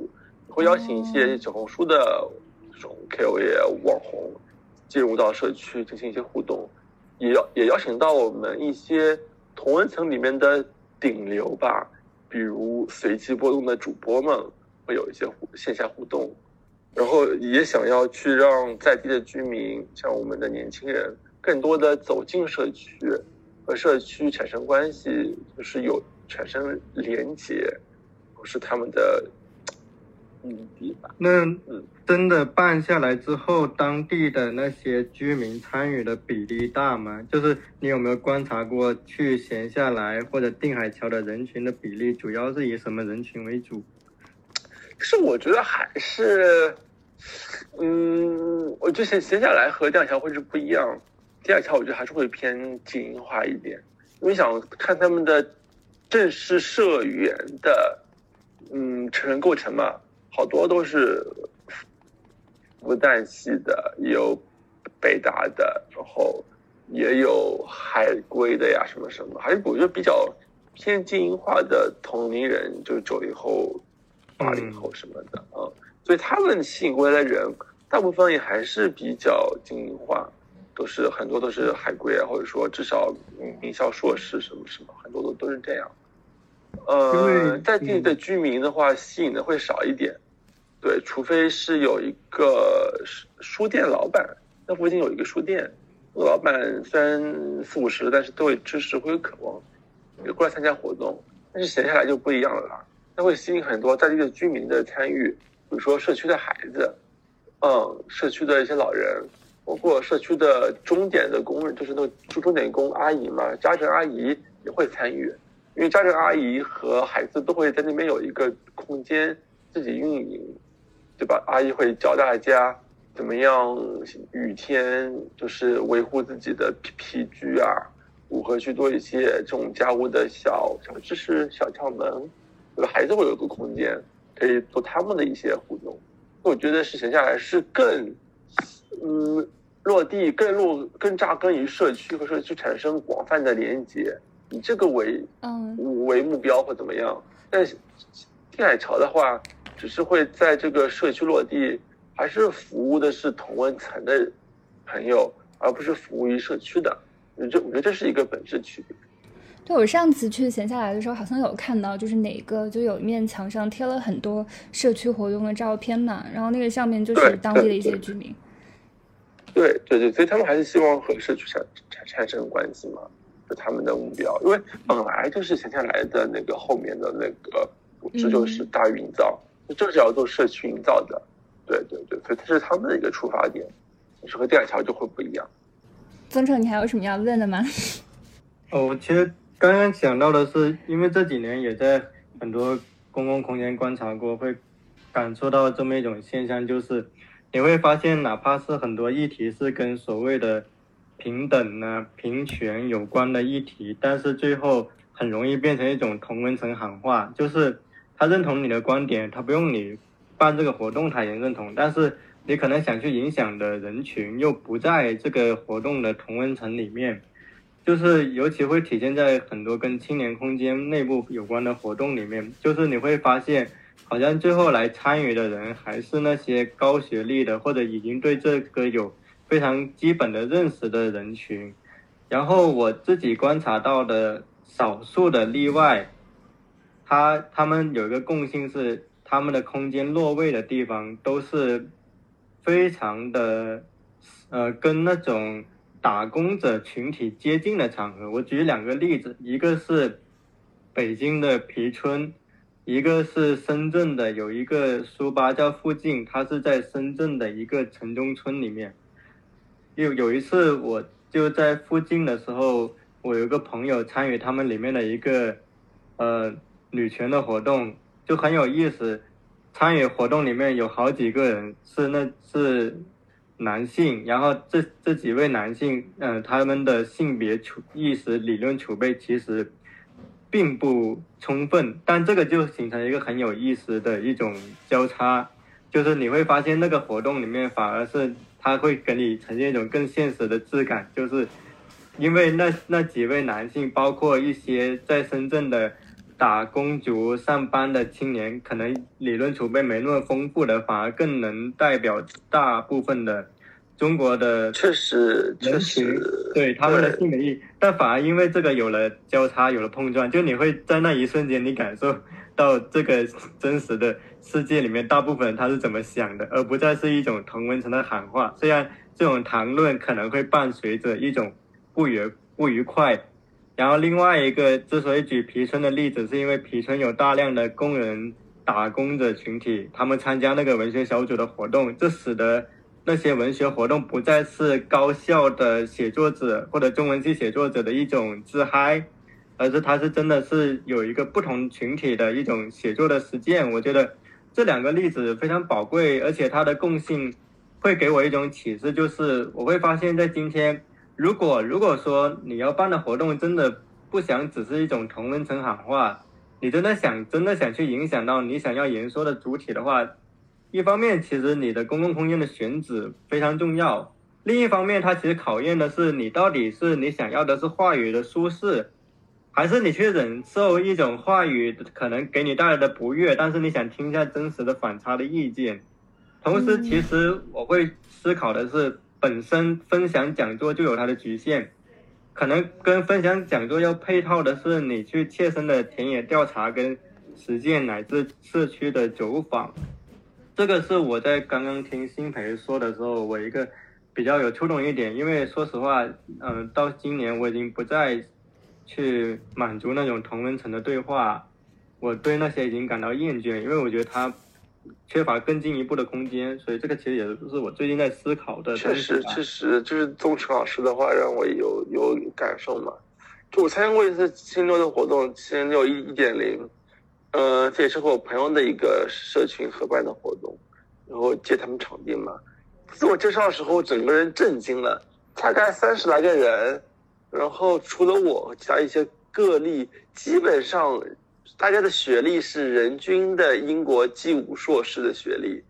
会邀请一些小红书的这种 KOL 网红进入到社区进行一些互动，也邀也邀请到我们一些同文层里面的顶流吧，比如随机波动的主播们会有一些互线下互动，然后也想要去让在地的居民，像我们的年轻人，更多的走进社区，和社区产生关系，就是有产生连接。是他们的目的吧？那真的办下来之后，当地的那些居民参与的比例大吗？就是你有没有观察过去闲下来或者定海桥的人群的比例，主要是以什么人群为主？是我觉得还是，嗯，我觉得闲下来和第二条会是不一样。第二条我觉得还是会偏精英化一点，因为想看他们的正式社员的。嗯，成人构成嘛，好多都是复旦系的，有北大的，然后也有海归的呀，什么什么，还是我觉得比较偏精英化的同龄人，就是九零后、八零后什么的啊，所以他们吸引过来的人，大部分也还是比较精英化，都是很多都是海归啊，或者说至少名校硕士什么什么，很多都都是这样。呃，在地的居民的话，吸引的会少一点，对，除非是有一个书店老板，那附近有一个书店，老板虽然四五十，但是对知识，会有渴望，也过来参加活动。但是闲下来就不一样了啦，那会吸引很多在地的居民的参与，比如说社区的孩子，嗯，社区的一些老人，包括社区的钟点的工人，就是那个钟点工阿姨嘛，家政阿姨。也会参与，因为家政阿姨和孩子都会在那边有一个空间自己运营，对吧？阿姨会教大家怎么样雨天就是维护自己的皮皮具啊，如何去做一些这种家务的小小知识、小窍门，对吧？孩子会有个空间可以做他们的一些互动，我觉得是闲下来是更，嗯。落地更落更扎根于社区和社区产生广泛的连接，以这个为嗯为目标或怎么样？但是天海潮的话，只是会在这个社区落地，还是服务的是同温层的朋友，而不是服务于社区的。我觉我觉得这是一个本质区别。对我上次去闲下来的时候，好像有看到，就是哪个就有一面墙上贴了很多社区活动的照片嘛，然后那个上面就是当地的一些居民。对对对，所以他们还是希望和社区产产产生关系嘛，就他们的目标。因为本来就是闲下来的那个后面的那个组织就是大运造，就是要做社区营造的。对对对，所以这是他们的一个出发点，是和电桥就会不一样。曾成，你还有什么要问的吗？哦，其实刚刚想到的是，因为这几年也在很多公共空间观察过，会感受到这么一种现象，就是。你会发现，哪怕是很多议题是跟所谓的平等啊、平权有关的议题，但是最后很容易变成一种同温层喊话，就是他认同你的观点，他不用你办这个活动，他也认同，但是你可能想去影响的人群又不在这个活动的同温层里面，就是尤其会体现在很多跟青年空间内部有关的活动里面，就是你会发现。好像最后来参与的人还是那些高学历的，或者已经对这个有非常基本的认识的人群。然后我自己观察到的少数的例外，他他们有一个共性是，他们的空间落位的地方都是非常的，呃，跟那种打工者群体接近的场合。我举两个例子，一个是北京的皮村。一个是深圳的，有一个书吧叫附近，它是在深圳的一个城中村里面。有有一次，我就在附近的时候，我有个朋友参与他们里面的一个呃女权的活动，就很有意思。参与活动里面有好几个人是那是男性，然后这这几位男性，嗯，他们的性别储意识理论储备其实。并不充分，但这个就形成一个很有意思的一种交叉，就是你会发现那个活动里面反而是他会给你呈现一种更现实的质感，就是因为那那几位男性，包括一些在深圳的打工族上班的青年，可能理论储备没那么丰富的，反而更能代表大部分的。中国的确实确实对他们的心理，但反而因为这个有了交叉，有了碰撞，就你会在那一瞬间，你感受到这个真实的世界里面，大部分人他是怎么想的，而不再是一种同温层的喊话。虽然这种谈论可能会伴随着一种不愉不愉快。然后另外一个之所以举皮村的例子，是因为皮村有大量的工人打工者群体，他们参加那个文学小组的活动，这使得。那些文学活动不再是高校的写作者或者中文系写作者的一种自嗨，而是它是真的是有一个不同群体的一种写作的实践。我觉得这两个例子非常宝贵，而且它的共性会给我一种启示，就是我会发现，在今天，如果如果说你要办的活动真的不想只是一种同温层喊话，你真的想真的想去影响到你想要言说的主体的话。一方面，其实你的公共空间的选址非常重要；另一方面，它其实考验的是你到底是你想要的是话语的舒适，还是你去忍受一种话语可能给你带来的不悦，但是你想听一下真实的反差的意见。同时，其实我会思考的是，本身分享讲座就有它的局限，可能跟分享讲座要配套的是你去切身的田野调查跟实践，乃至社区的走访。这个是我在刚刚听新培说的时候，我一个比较有触动一点，因为说实话，嗯，到今年我已经不再去满足那种同温层的对话，我对那些已经感到厌倦，因为我觉得它缺乏更进一步的空间，所以这个其实也是我最近在思考的。确实，确实就是宗成老师的话让我有有感受嘛，就我参加过一次七零六的活动，七零六一一点零，呃，这也是和我朋友的一个社群合办的活动，然后借他们场地嘛。自我介绍的时候，整个人震惊了，大概三十来个人，然后除了我其他一些个例，基本上大家的学历是人均的英国 G 五硕士的学历，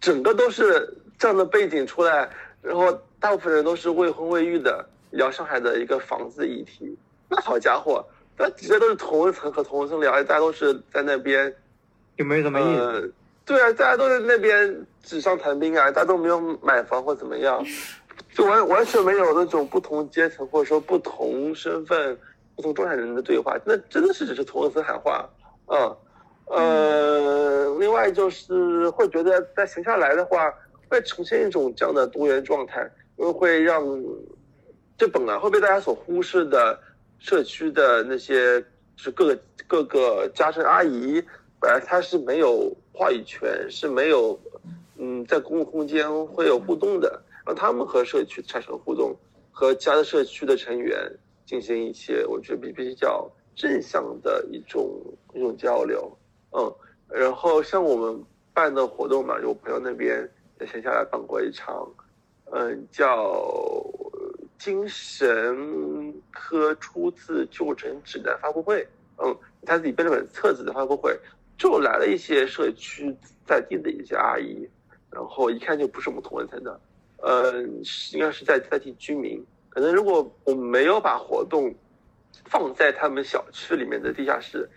整个都是这样的背景出来，然后大部分人都是未婚未育的，聊上海的一个房子议题。那好家伙，那直接都是同一层和同温层聊，大家都是在那边，就没什么意思。对啊，大家都在那边纸上谈兵啊，大家都没有买房或怎么样，就完完全没有那种不同阶层或者说不同身份、不同状态人的对话，那真的是只是同温层喊话。嗯，呃，另外就是会觉得在闲下来的话，会呈现一种这样的多元状态，因为会让这本来会被大家所忽视的社区的那些，是各个各个家政阿姨。本来她是没有话语权，是没有，嗯，在公共空间会有互动的，让他们和社区产生互动，和其他的社区的成员进行一些我觉得比比较正向的一种一种交流，嗯，然后像我们办的活动嘛，就我朋友那边在线下来办过一场，嗯，叫精神科初次就诊指南发布会，嗯，他自己编了本册子的发布会。就来了一些社区在地的一些阿姨，然后一看就不是我们同文层的，嗯，应该是在在地居民。可能如果我们没有把活动放在他们小区里面的地下室，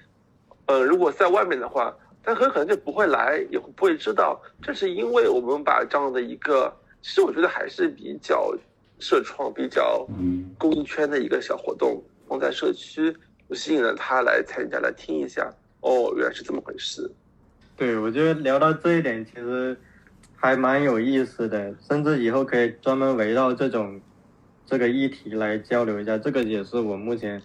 呃，如果在外面的话，他很可能就不会来，也不会知道。这是因为我们把这样的一个，其实我觉得还是比较社创、比较公益圈的一个小活动放在社区，吸引了他来参加、来听一下。哦，原来是这么回事。对，我觉得聊到这一点，其实还蛮有意思的，甚至以后可以专门围绕这种这个议题来交流一下。这个也是我目前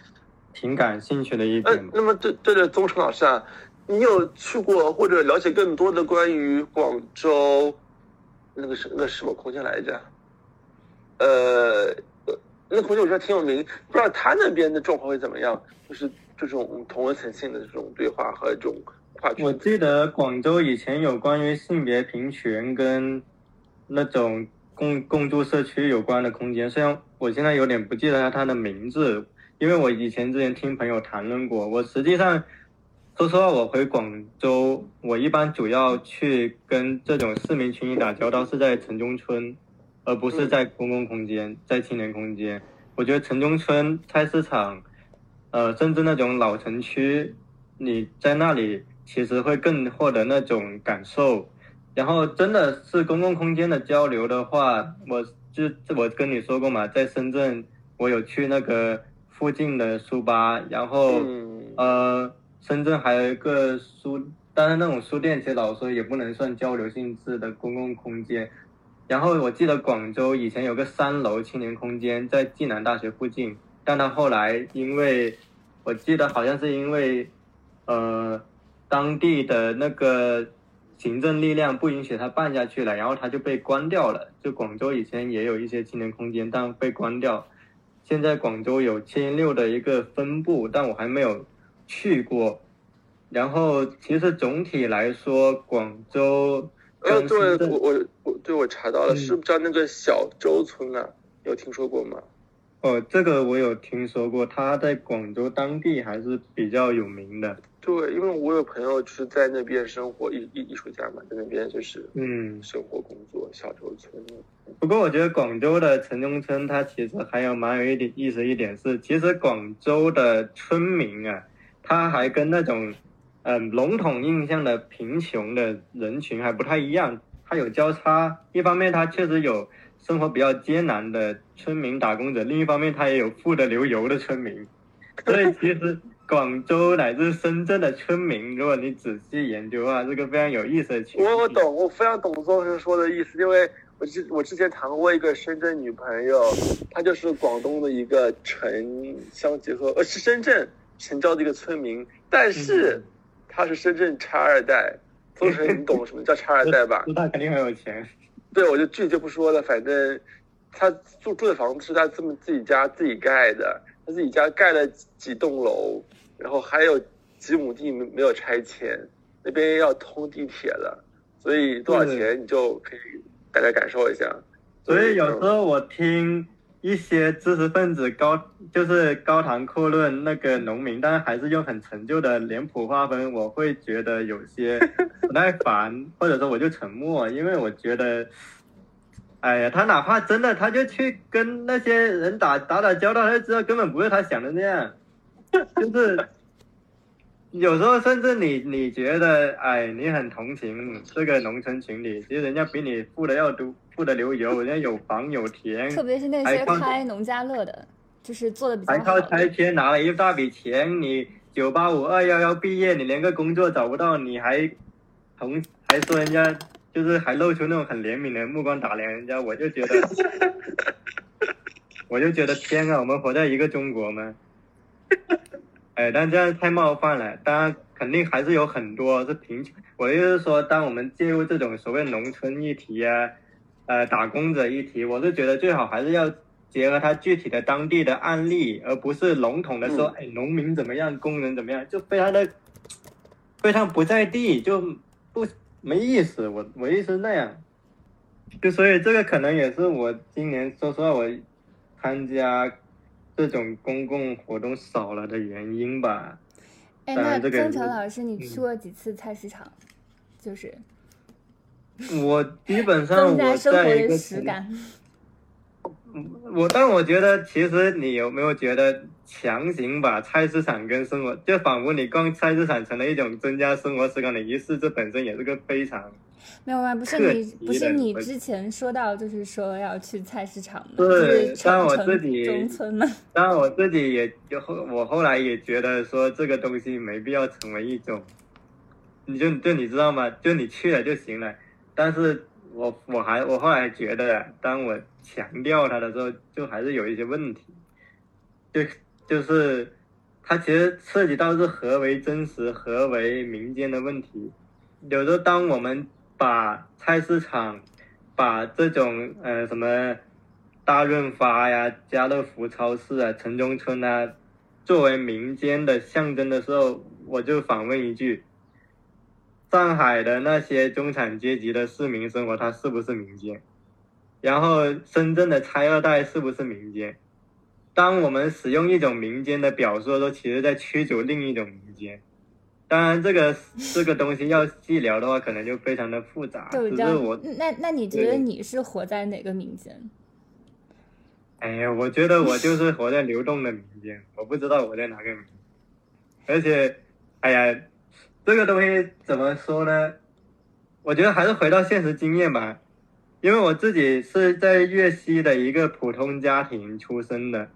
挺感兴趣的一点。那么，对对对，宗成老师啊，你有去过或者了解更多的关于广州那个什那个什么空间来着？呃，那空间我觉得挺有名，不知道他那边的状况会怎么样？就是。这种同文层性的这种对话和这种跨我记得广州以前有关于性别平权跟那种共共住社区有关的空间，虽然我现在有点不记得它的名字，因为我以前之前听朋友谈论过。我实际上说实话，我回广州，我一般主要去跟这种市民群体打交道是在城中村，而不是在公共空间，在青年空间。我觉得城中村菜市场。呃，甚至那种老城区，你在那里其实会更获得那种感受。然后，真的是公共空间的交流的话，我就我跟你说过嘛，在深圳，我有去那个附近的书吧，然后呃，深圳还有一个书，但是那种书店其实老说也不能算交流性质的公共空间。然后我记得广州以前有个三楼青年空间，在暨南大学附近。但他后来，因为我记得好像是因为，呃，当地的那个行政力量不允许他办下去了，然后他就被关掉了。就广州以前也有一些青年空间，但被关掉。现在广州有七零六的一个分部，但我还没有去过。然后其实总体来说，广州，呃，对，我我我对我查到了，是不是叫那个小洲村啊？有听说过吗？哦，这个我有听说过，他在广州当地还是比较有名的。对，因为我有朋友就是在那边生活，艺艺艺术家嘛，在那边就是嗯生活工作。小洲村。不过我觉得广州的城中村，它其实还有蛮有一点意思一点是，其实广州的村民啊，他还跟那种嗯笼统印象的贫穷的人群还不太一样，它有交叉。一方面，他确实有。生活比较艰难的村民打工者，另一方面他也有富得流油的村民，所以其实广州乃至深圳的村民，如果你仔细研究的话，是个非常有意思的群体。我我懂，我非常懂周师说的意思，因为我之我之前谈过一个深圳女朋友，她就是广东的一个城乡结合，呃是深圳城郊的一个村民，但是她是深圳差二代。周师，你懂什么叫差二代吧？那肯定很有钱。对，我就具体就不说了。反正他住住的房子是他这么自己家自己盖的，他自己家盖了几栋楼，然后还有几亩地没没有拆迁，那边要通地铁了，所以多少钱你就可以大家感受一下。所以有时候我听一些知识分子高就是高谈阔论那个农民，但是还是用很陈旧的脸谱划分，我会觉得有些不耐烦，或者说我就沉默，因为我觉得。哎呀，他哪怕真的，他就去跟那些人打打打交道，他就知道根本不是他想的那样。就是有时候甚至你你觉得，哎，你很同情这个农村群体，其实人家比你富的要多，富的流油，人家有房有田。特别是那些开农家乐的，就是做的比较还靠拆迁拿了一大笔钱，你九八五二幺幺毕业，你连个工作找不到，你还同还说人家。就是还露出那种很怜悯的目光打量人家，我就觉得，我就觉得天啊，我们活在一个中国吗？哎，但这样太冒犯了。当然，肯定还是有很多是贫穷。我的意思是说，当我们介入这种所谓农村议题啊，呃，打工者议题，我是觉得最好还是要结合他具体的当地的案例，而不是笼统的说，哎，农民怎么样，工人怎么样，就非常的非常不在地，就不。没意思，我我意思是那样，就所以这个可能也是我今年说实话我参加这种公共活动少了的原因吧。哎，那曾成老师，你去过几次菜市场？就是，我基本上我在一个。我但我觉得，其实你有没有觉得，强行把菜市场跟生活，就仿佛你逛菜市场成了一种增加生活质感的仪式，这本身也是个非常没有啊，不是你不是你之前说到，就是说要去菜市场吗？对，但我自己中村吗？但我自己也就后，我后来也觉得说这个东西没必要成为一种，你就就你知道吗？就你去了就行了，但是。我我还我后来觉得，当我强调它的时候，就还是有一些问题，就就是它其实涉及到是何为真实、何为民间的问题。有时候，当我们把菜市场、把这种呃什么大润发呀、家乐福超市啊、城中村啊作为民间的象征的时候，我就反问一句。上海的那些中产阶级的市民生活，它是不是民间？然后深圳的拆二代是不是民间？当我们使用一种民间的表述的时候，其实在驱逐另一种民间。当然，这个这个东西要细聊的话，可能就非常的复杂。只是我那那你觉得你是活在哪个民间？哎呀，我觉得我就是活在流动的民间，我不知道我在哪个民，而且，哎呀。这个东西怎么说呢？我觉得还是回到现实经验吧，因为我自己是在粤西的一个普通家庭出生的，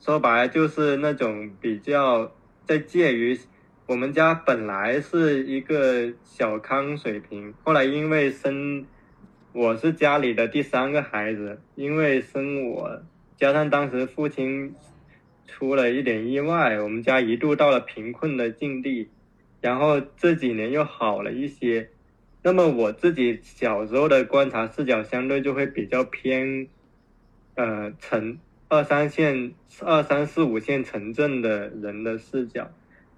说白了就是那种比较在介于我们家本来是一个小康水平，后来因为生我是家里的第三个孩子，因为生我加上当时父亲出了一点意外，我们家一度到了贫困的境地。然后这几年又好了一些，那么我自己小时候的观察视角相对就会比较偏，呃，城二三线、二三四五线城镇的人的视角，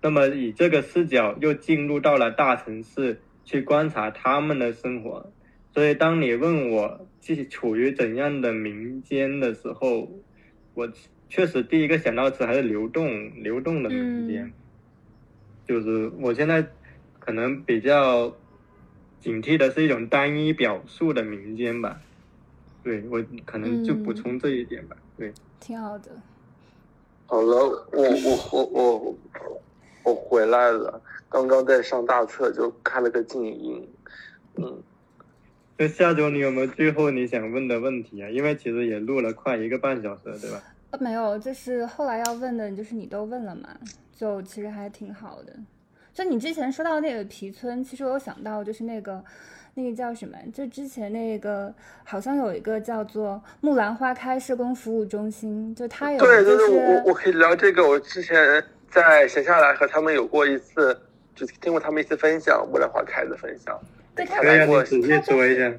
那么以这个视角又进入到了大城市去观察他们的生活，所以当你问我是处于怎样的民间的时候，我确实第一个想到词还是流动、流动的民间。就是我现在可能比较警惕的是一种单一表述的民间吧，对我可能就补充这一点吧，对，挺好的。好了，我我我我我回来了，刚刚在上大厕就开了个静音，嗯。那下周你有没有最后你想问的问题啊？因为其实也录了快一个半小时，对吧？呃，没有，就是后来要问的，就是你都问了嘛。就其实还挺好的，就你之前说到那个皮村，其实我有想到，就是那个那个叫什么？就之前那个好像有一个叫做木兰花开社工服务中心，就他有对对对，我我可以聊这个。我之前在闲下来和他们有过一次，就听过他们一次分享木兰花开的分享。对他来过，仔细说一下。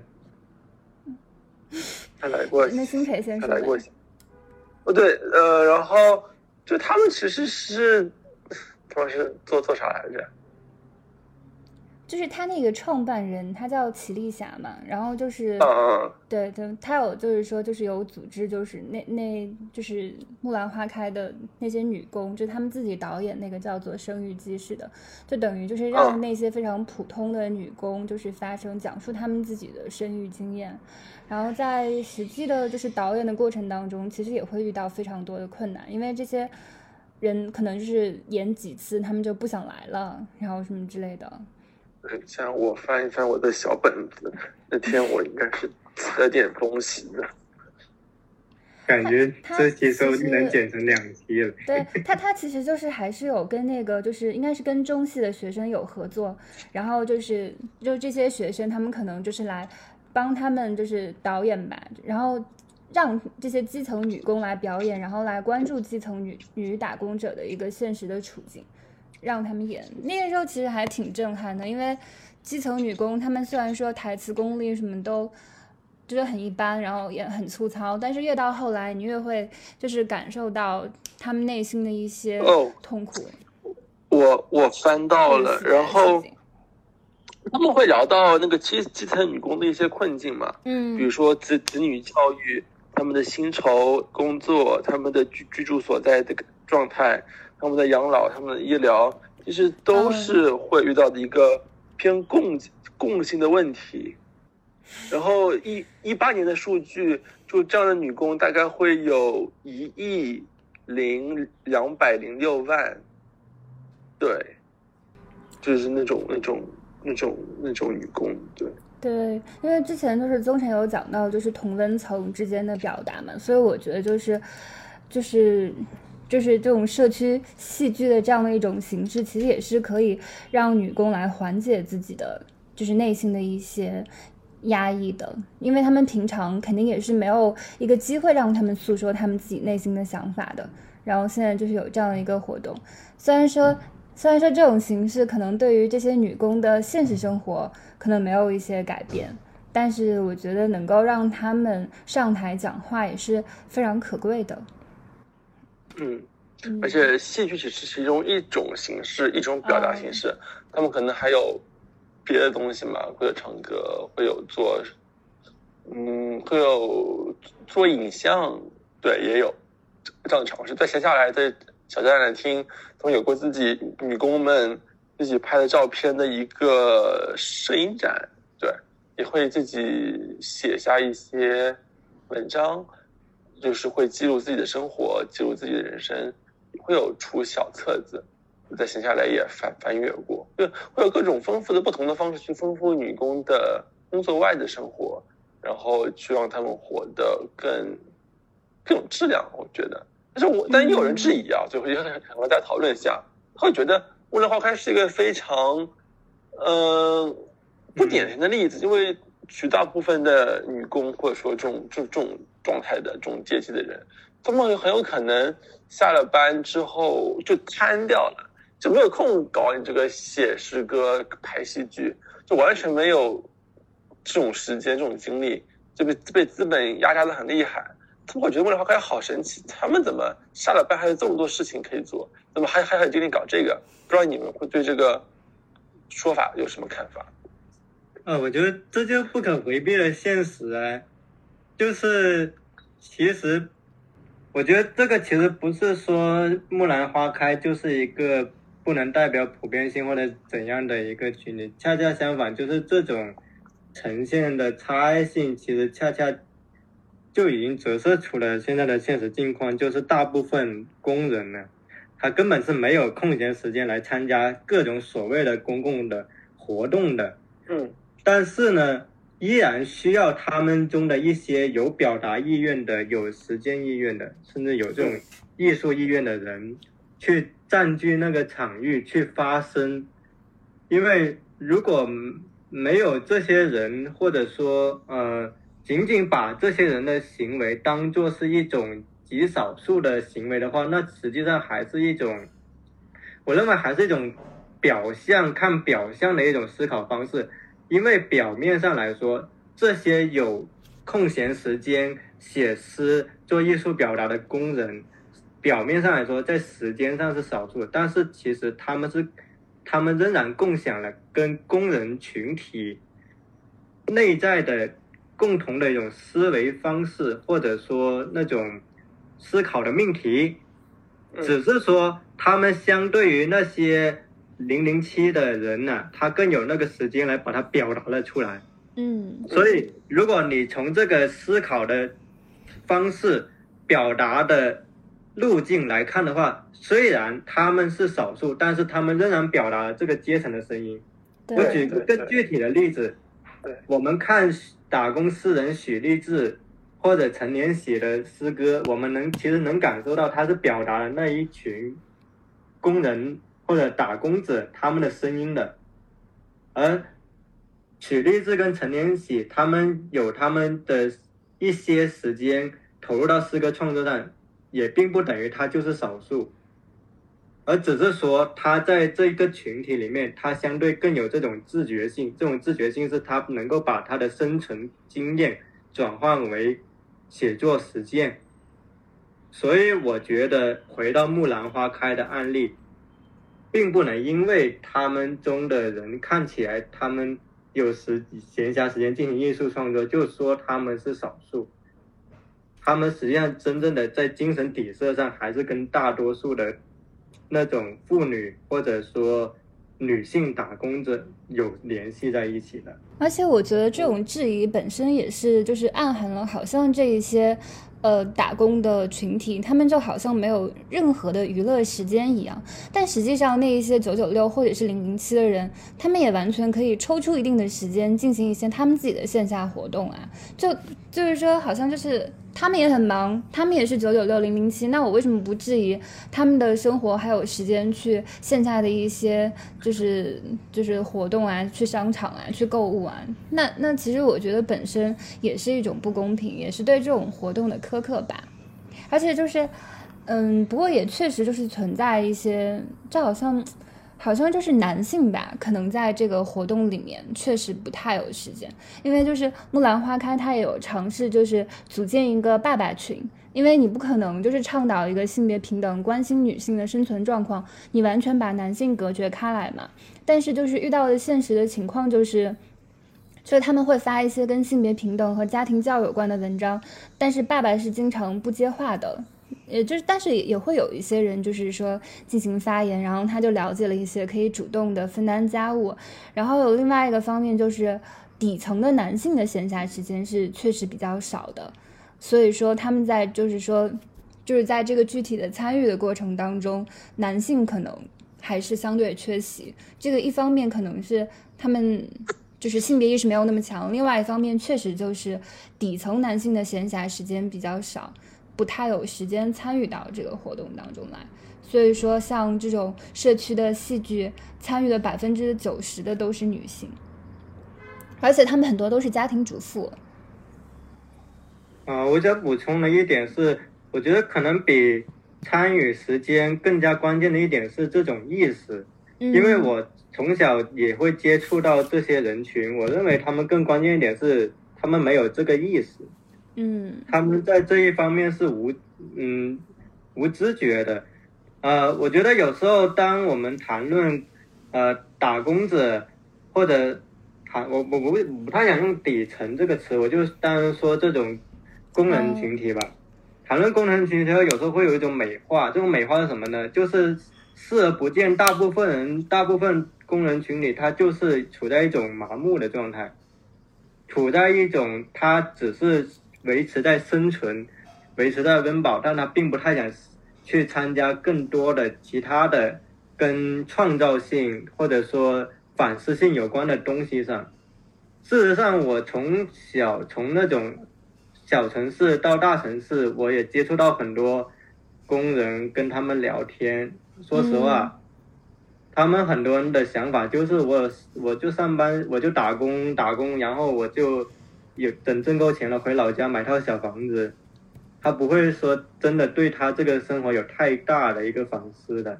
他来过，那新培先生。来过。哦对，呃，然后。就他们其实是他们是做做啥来着？就是他那个创办人，他叫齐丽霞嘛，然后就是，对对，他有就是说就是有组织，就是那那就是《木兰花开》的那些女工，就他们自己导演那个叫做《生育记》似的，就等于就是让嗯。那些非常普通的女工，就是发声讲述他们自己的生育经验，然后在实际的就是导演的过程当中，其实也会遇到非常多的困难，因为这些人可能就是演几次他们就不想来了，然后什么之类的。嗯，像我翻一翻我的小本子，那天我应该是记了点东西的。感觉他这期说不其实定能剪成两期了。对他，他其实就是还是有跟那个，就是应该是跟中戏的学生有合作，然后就是就这些学生，他们可能就是来帮他们就是导演吧，然后让这些基层女工来表演，然后来关注基层女女打工者的一个现实的处境，让他们演。那个时候其实还挺震撼的，因为基层女工她们虽然说台词功力什么都。就是很一般，然后也很粗糙，但是越到后来，你越会就是感受到他们内心的一些哦痛苦。我我翻到了，然后他们会聊到那个基基层女工的一些困境嘛，嗯，比如说子子女教育、他们的薪酬、工作、他们的居居住所在的状态、他们的养老、他们的医疗，其实都嗯是会遇到的一个偏共共性的问题。然后一一八年的数据，就这样的女工大概会有一亿零两百零六万，对，就是那种那种那种那种女工，对。对，因为之前就是宗晨有讲到，就是同温层之间的表达嘛，所以我觉得就是就是就是这种社区戏剧的这样的一种形式，其实也是可以让女工来缓解自己的就是内心的一些压抑的，因为他们平常肯定也是没有一个机会让他们诉说他们自己内心的想法的。然后现在就是有这样的一个活动，虽然说虽然说这种形式可能对于这些女工的现实生活可能没有一些改变，但是我觉得能够让他们上台讲话也是非常可贵的。嗯，嗯而且戏剧只是其中一种形式，一种表达形式。他们可能还有别的东西嘛，会有唱歌，会有做，嗯，会有做影像，对，也有这样的尝试。在闲下来，在小展览厅，他们有过自己女工们自己拍的照片的一个摄影展，对，也会自己写下一些文章。就是会记录自己的生活，记录自己的人生，会有出小册子，在闲下来也翻翻阅过，就会有各种丰富的不同的方式去丰富女工的工作外的生活，然后去让他们活得更更有质量。我觉得，但是我但也有人质疑啊，就会很很和大家讨论一下，他会觉得《木兰花开》是一个非常，呃，不典型的例子，因为绝大部分的女工或者说这种这这种状态的这种阶级的人，他们很有可能下了班之后就瘫掉了，就没有空搞你这个写诗歌、拍戏剧，就完全没有这种时间、这种精力，就被被资本压榨的很厉害。他们会觉得《木兰花开》好神奇，他们怎么下了班还有这么多事情可以做？怎么还还有精力搞这个？不知道你们会对这个说法有什么看法？啊，我觉得这就不可回避的现实啊，就是其实，我觉得这个其实不是说木兰花开就是一个不能代表普遍性或者怎样的一个群体，恰恰相反，就是这种呈现的差异性，其实恰恰就已经折射出了现在的现实境况，就是大部分工人呢，他根本是没有空闲时间来参加各种所谓的公共的活动的。嗯但是呢，依然需要他们中的一些有表达意愿的、有实践意愿的，甚至有这种艺术意愿的人，去占据那个场域去发声。因为如果没有这些人，或者说呃，仅仅把这些人的行为当做是一种极少数的行为的话，那实际上还是一种，我认为还是一种表象看表象的一种思考方式。因为表面上来说，这些有空闲时间写诗、做艺术表达的工人，表面上来说在时间上是少数，但是其实他们是，他们仍然共享了跟工人群体内在的共同的一种思维方式，或者说那种思考的命题，只是说他们相对于那些零零七的人呢，他更有那个时间来把它表达了出来。嗯，所以如果你从这个思考的方式、表达的路径来看的话，虽然他们是少数，但是他们仍然表达了这个阶层的声音。我举个更具体的例子，我们看打工诗人许立志或者陈年写的诗歌，我们能其实能感受到他是表达了那一群工人或者打工者他们的声音的，而。许立志跟陈年喜，他们有他们的一些时间投入到诗歌创作上，也并不等于他就是少数，而只是说他在这个群体里面，他相对更有这种自觉性。这种自觉性是他能够把他的生存经验转换为写作实践。所以我觉得回到木兰花开的案例，并不能因为他们中的人看起来他们。有时闲暇时间进行艺术创作，就说他们是少数，他们实际上真正的在精神底色上还是跟大多数的那种妇女或者说女性打工者有联系在一起的。而且我觉得这种质疑本身也是就是暗含了好像这一些。呃，打工的群体，他们就好像没有任何的娱乐时间一样，但实际上那一些九九六或者是零零七的人，他们也完全可以抽出一定的时间进行一些他们自己的线下活动啊，就就是说，好像就是。他们也很忙，他们也是九九六零零七，那我为什么不质疑他们的生活还有时间去线下的一些就是就是活动啊，去商场啊，去购物啊？那那其实我觉得本身也是一种不公平，也是对这种活动的苛刻吧。而且就是，嗯，不过也确实就是存在一些，就好像。好像就是男性吧，可能在这个活动里面确实不太有时间，因为就是木兰花开，他也有尝试就是组建一个爸爸群，因为你不可能就是倡导一个性别平等，关心女性的生存状况，你完全把男性隔绝开来嘛。但是就是遇到的现实的情况就是，就是他们会发一些跟性别平等和家庭教育有关的文章，但是爸爸是经常不接话的。也就是，但是也会有一些人，就是说进行发言，然后他就了解了一些可以主动的分担家务。然后有另外一个方面，就是底层的男性的闲暇时间是确实比较少的，所以说他们在就是说，就是在这个具体的参与的过程当中，男性可能还是相对缺席。这个一方面可能是他们就是性别意识没有那么强，另外一方面确实就是底层男性的闲暇时间比较少。不太有时间参与到这个活动当中来，所以说像这种社区的戏剧，参与的百分之九十的都是女性，而且他们很多都是家庭主妇。啊，我想补充的一点是，我觉得可能比参与时间更加关键的一点是这种意识，因为我从小也会接触到这些人群，我认为他们更关键一点是他们没有这个意识。嗯，他们在这一方面是无嗯无知觉的，呃，我觉得有时候当我们谈论呃打工者或者谈我我不不太想用底层这个词，我就当说这种工人群体吧。谈论工人群体，有时候会有一种美化，这种美化是什么呢？就是视而不见，大部分人大部分工人群里，他就是处在一种麻木的状态，处在一种他只是。维持在生存，维持在温饱，但他并不太想去参加更多的其他的跟创造性或者说反思性有关的东西上。事实上，我从小从那种小城市到大城市，我也接触到很多工人，跟他们聊天。说实话，他们很多人的想法就是我我就上班，我就打工打工，然后我就。有等挣够钱了，回老家买套小房子，他不会说真的对他这个生活有太大的一个反思的。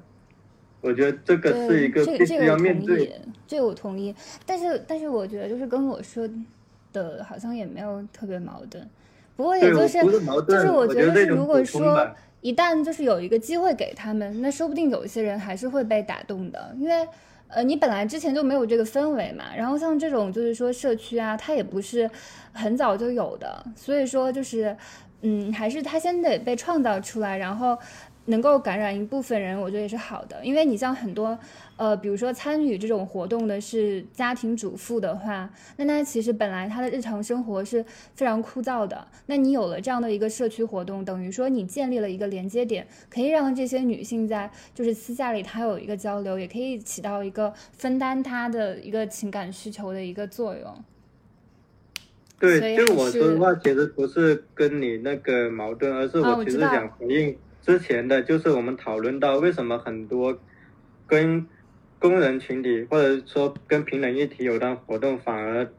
我觉得这个是一个必须要面对。这个我同意，但是但是我觉得就是跟我说的好像也没有特别矛盾。不过也就是就是我觉得是如果说一旦就是有一个机会给他们，那说不定有一些人还是会被打动的，因为。呃，你本来之前就没有这个氛围嘛，然后像这种就是说社区啊，它也不是很早就有的，所以说就是，嗯，还是它先得被创造出来，然后。能够感染一部分人，我觉得也是好的。因为你像很多，呃，比如说参与这种活动的是家庭主妇的话，那他其实本来他的日常生活是非常枯燥的。那你有了这样的一个社区活动，等于说你建立了一个连接点，可以让这些女性在就是私下里她有一个交流，也可以起到一个分担她的一个情感需求的一个作用。对，就我说的话，其实不是跟你那个矛盾，而是我其实想回应。之前的就是我们讨论到为什么很多跟工人群体或者说跟平等议题有关活动，反而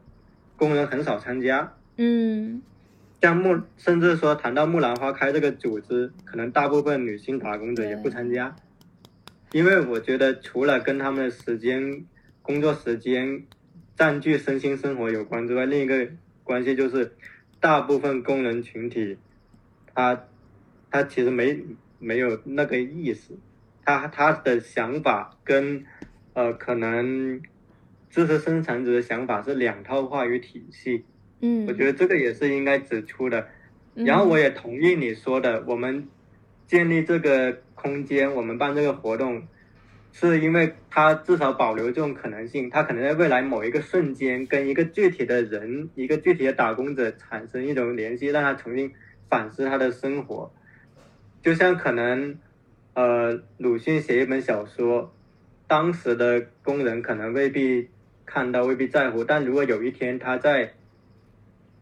工人很少参加。嗯，像木，甚至说谈到木兰花开这个组织，可能大部分女性打工者也不参加，因为我觉得除了跟他们的时间、工作时间占据身心生活有关之外，另一个关系就是大部分工人群体他。他其实没没有那个意思，他他的想法跟呃可能知识生产者的想法是两套话语体系，嗯，我觉得这个也是应该指出的。然后我也同意你说的，我们建立这个空间，我们办这个活动，是因为他至少保留这种可能性，他可能在未来某一个瞬间跟一个具体的人，一个具体的打工者产生一种联系，让他重新反思他的生活。就像可能，呃，鲁迅写一本小说，当时的工人可能未必看到，未必在乎。但如果有一天他在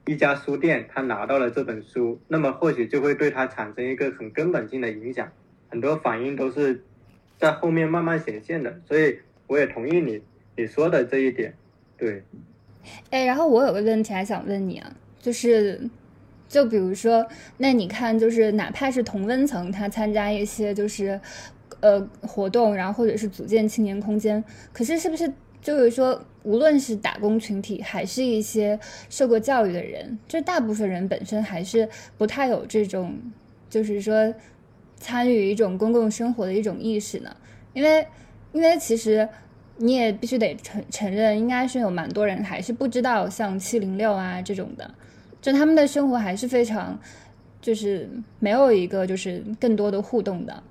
一家书店，他拿到了这本书，那么或许就会对他产生一个很根本性的影响。很多反应都是在后面慢慢显现的，所以我也同意你你说的这一点。对。哎，然后我有个问题还想问你啊，就是。就比如说，那你看，就是哪怕是同温层，他参加一些就是，呃，活动，然后或者是组建青年空间，可是是不是就是说，无论是打工群体，还是一些受过教育的人，就大部分人本身还是不太有这种，就是说参与一种公共生活的一种意识呢？因为，因为其实你也必须得承承认，应该是有蛮多人还是不知道像七零六啊这种的。就他们的生活还是非常，就是没有一个就是更多的互动的，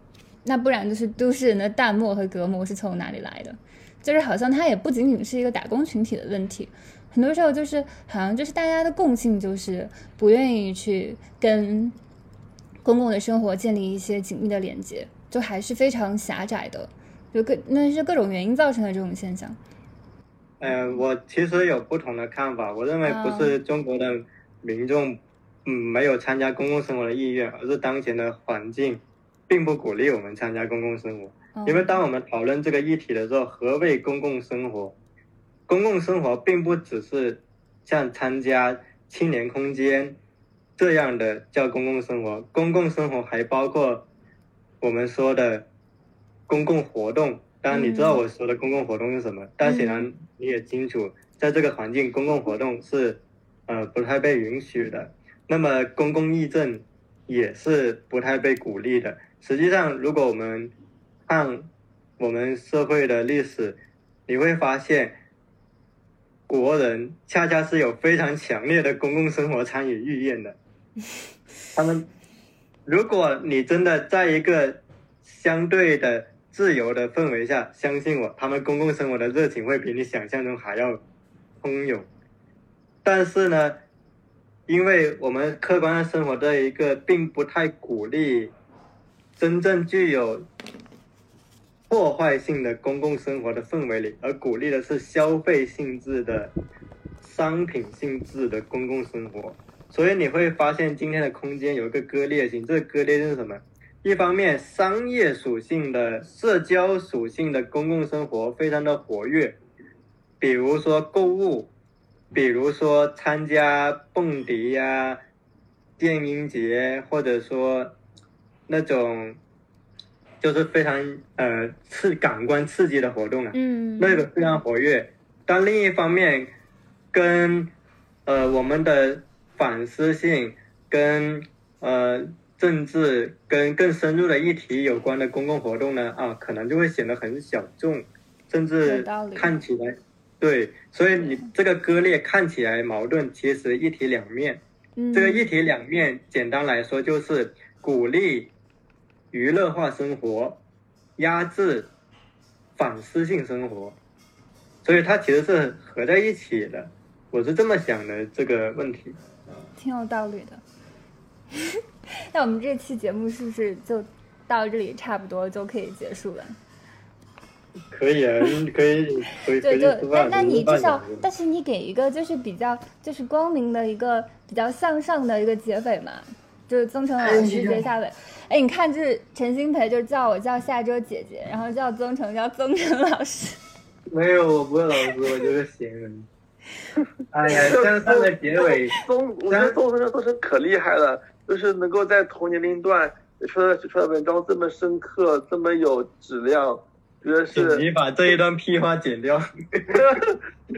那不然就是都市人的淡漠和隔膜是从哪里来的？就是好像它也不仅仅是一个打工群体的问题，很多时候就是好像就是大家的共性就是不愿意去跟公共的生活建立一些紧密的连接，就还是非常狭窄的，就各那是各种原因造成的这种现象。嗯，我其实有不同的看法，我认为不是中国的。民众，嗯，没有参加公共生活的意愿，而是当前的环境，并不鼓励我们参加公共生活。因为当我们讨论这个议题的时候，何谓公共生活？公共生活并不只是像参加青年空间这样的叫公共生活，公共生活还包括我们说的公共活动。当然，你知道我说的公共活动是什么，但显然你也清楚，在这个环境，公共活动是。呃，不太被允许的。那么，公共议政也是不太被鼓励的。实际上，如果我们看我们社会的历史，你会发现，国人恰恰是有非常强烈的公共生活参与意愿的。他们，如果你真的在一个相对的自由的氛围下，相信我，他们公共生活的热情会比你想象中还要汹涌。但是呢，因为我们客观的生活在一个并不太鼓励真正具有破坏性的公共生活的氛围里，而鼓励的是消费性质的商品性质的公共生活，所以你会发现今天的空间有一个割裂性。这个割裂是什么？一方面，商业属性的、社交属性的公共生活非常的活跃，比如说购物。比如说参加蹦迪呀、电音节，或者说那种就是非常呃刺感官刺激的活动啊，嗯，那个非常活跃。但另一方面，跟呃我们的反思性跟呃政治跟更深入的议题有关的公共活动呢，啊，可能就会显得很小众，甚至看起来，对，所以你这个割裂看起来矛盾，其实一体两面。嗯，这个一体两面，简单来说就是鼓励娱乐化生活，压制反思性生活，所以它其实是合在一起的。我是这么想的这个问题。挺有道理的。那我们这期节目是不是就到这里差不多就可以结束了？可以啊，可以回对，回去就那。那你至少但是你给一个就是比较就是光明的一个比较向上的一个结尾嘛，就是曾诚老师结下尾。哎，你看，就是陈星培就叫我叫下周姐姐，然后叫曾诚叫曾诚老师。没有，我不是老师，我就是闲人。哎呀，向上的结尾，宗，我觉得宗生宗诚可厉害了，就是能够在同年龄段说的出来文章这么深刻，这么有质量，觉得请是。你把这一段屁话剪掉。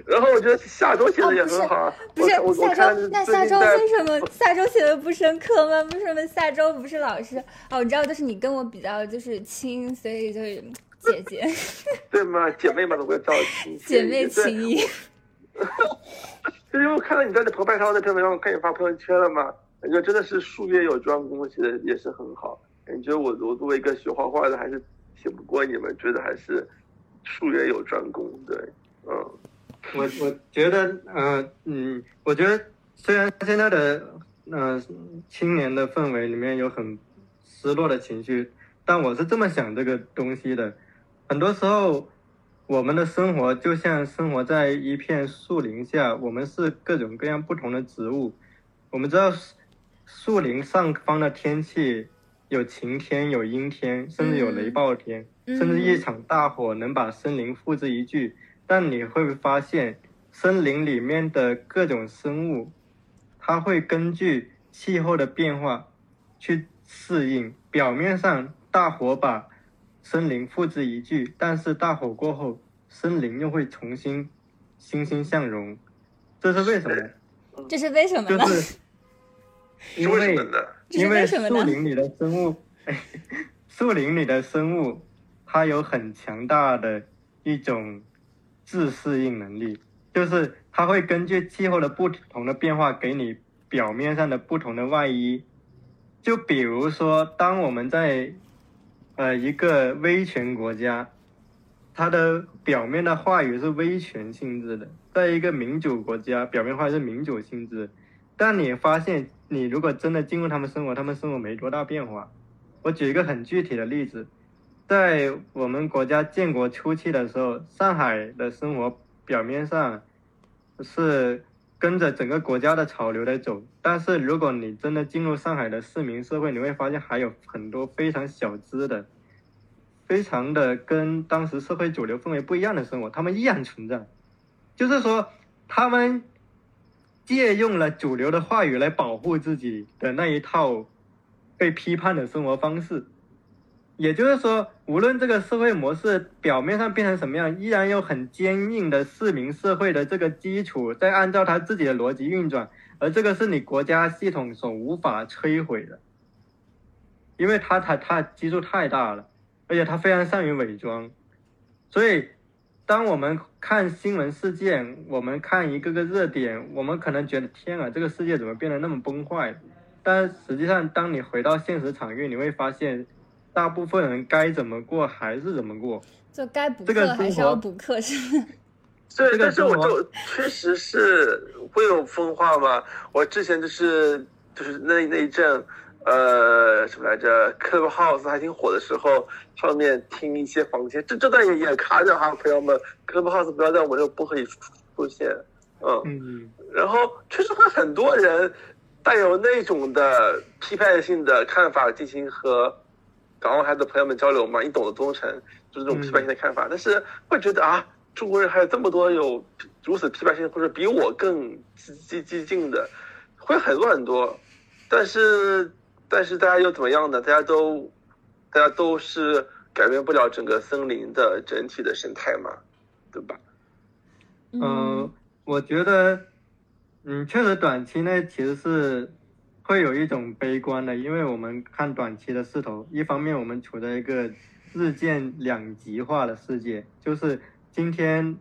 然后我觉得下周写的也很好啊，不是下周，那下周为什么下周写的不深刻吗？为什么下周不是老师？哦，我知道，就是你跟我比较就是亲，所以就是姐姐 对嘛，姐妹嘛，都会叫亲姐妹情谊。就是因为我看到你在那澎湃上那篇文章，我看你发朋友圈了嘛，感觉真的是术业有专攻，写的也是很好。感觉我我作为一个学画画的，还是挺不过你们，觉得还是术业有专攻。对，嗯，我我觉得，呃，嗯，我觉得虽然现在的呃青年的氛围里面有很失落的情绪，但我是这么想这个东西的。很多时候，我们的生活就像生活在一片树林下，我们是各种各样不同的植物。我们知道树林上方的天气有晴天、有阴天，甚至有雷暴天，嗯甚至一场大火能把森林付之一炬。但你会发现，森林里面的各种生物，它会根据气候的变化去适应。表面上大火把森林付之一炬，但是大火过后，森林又会重新欣欣向荣。这是为什么？这是为什么呢？就是是因为因为？树林里的生物，树林里的生物，它有很强大的一种自适应能力，就是它会根据气候的不同的变化，给你表面上的不同的外衣。就比如说，当我们在呃一个威权国家，它的表面的话语是威权性质的，在一个民主国家，表面话语是民主性质。但你发现，你如果真的进入他们生活，他们生活没多大变化。我举一个很具体的例子，在我们国家建国初期的时候，上海的生活表面上是跟着整个国家的潮流在走，但是如果你真的进入上海的市民社会，你会发现还有很多非常小资的，非常的跟当时社会主流氛围不一样的生活，他们依然存在。就是说，他们借用了主流的话语来保护自己的那一套被批判的生活方式。也就是说，无论这个社会模式表面上变成什么样，依然有很坚硬的市民社会的这个基础在按照他自己的逻辑运转，而这个是你国家系统所无法摧毁的，因为它它它基数太大了，而且它非常善于伪装，所以当我们看新闻事件，我们看一个个热点，我们可能觉得天啊，这个世界怎么变得那么崩坏？但实际上，当你回到现实场域，你会发现，大部分人该怎么过还是怎么过。就该补这个课还是要补课，是吗？对，这个但是我就确实是会有分化吧。我之前就是就是那那一阵，呃，什么来着，Clubhouse 还挺火的时候，上面听一些房间，这这段也也卡着哈，朋友们，Clubhouse 不要在我们这个播客里出出现，嗯，嗯，然后确实会很多人带有那种的批判性的看法进行和港澳台的朋友们交流嘛，你懂得忠诚就是这种批判性的看法，但是会觉得啊，中国人还有这么多有如此批判性或者比我更激激激进的，会很多很多，但是但是大家又怎么样呢？大家都大家都是改变不了整个森林的整体的生态嘛，对吧？呃，我觉得，嗯，确实短期内其实是会有一种悲观的，因为我们看短期的势头，一方面我们处在一个日渐两极化的世界，就是今天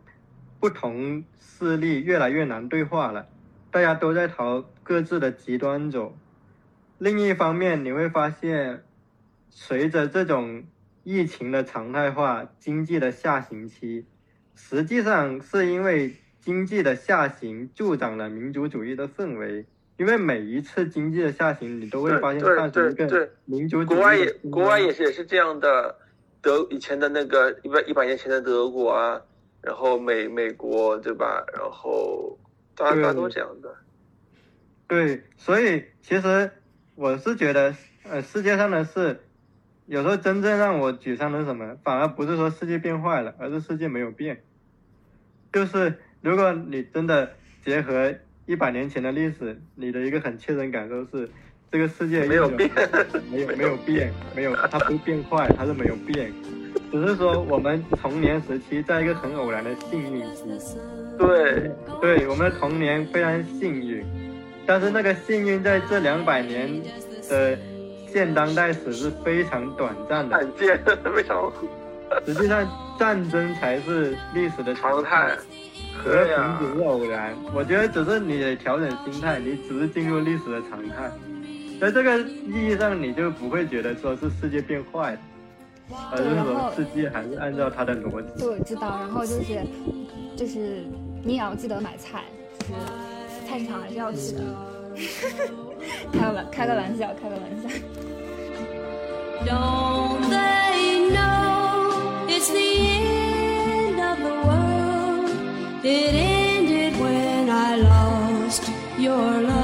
不同势力越来越难对话了，大家都在朝各自的极端走。另一方面，你会发现，随着这种疫情的常态化，经济的下行期，实际上是因为经济的下行助长了民族主义的氛围。因为每一次经济的下行，你都会发现上行一个民族主义。国外也国外也是也是这样的，德以前的那个一百一百年前的德国啊，然后美美国对吧？然后大家大家都这样的。对，所以其实我是觉得，呃，世界上的事，有时候真正让我沮丧的是什么？反而不是说世界变坏了，而是世界没有变。就是如果你真的结合。一百年前的历史，你的一个很切身感受是，这个世界没有变，没有没有变，没有它不变坏，它是没有变，只是说我们童年时期在一个很偶然的幸运期，对，对，我们的童年非常幸运，但是那个幸运在这两百年的现当代史是非常短暂的，罕见，非常，实际上战争才是历史的常态。和平只是偶然，我觉得只是你得调整心态，你只是进入历史的常态，在这个意义上，你就不会觉得说是世界变坏了，而是说世界还是按照它的逻辑。对，知道。然后就是就是你也要记得买菜，是菜市场还是要去的。开个玩开个玩笑，开个玩笑。Don't they know it's the end of the world? It ended when I lost your love.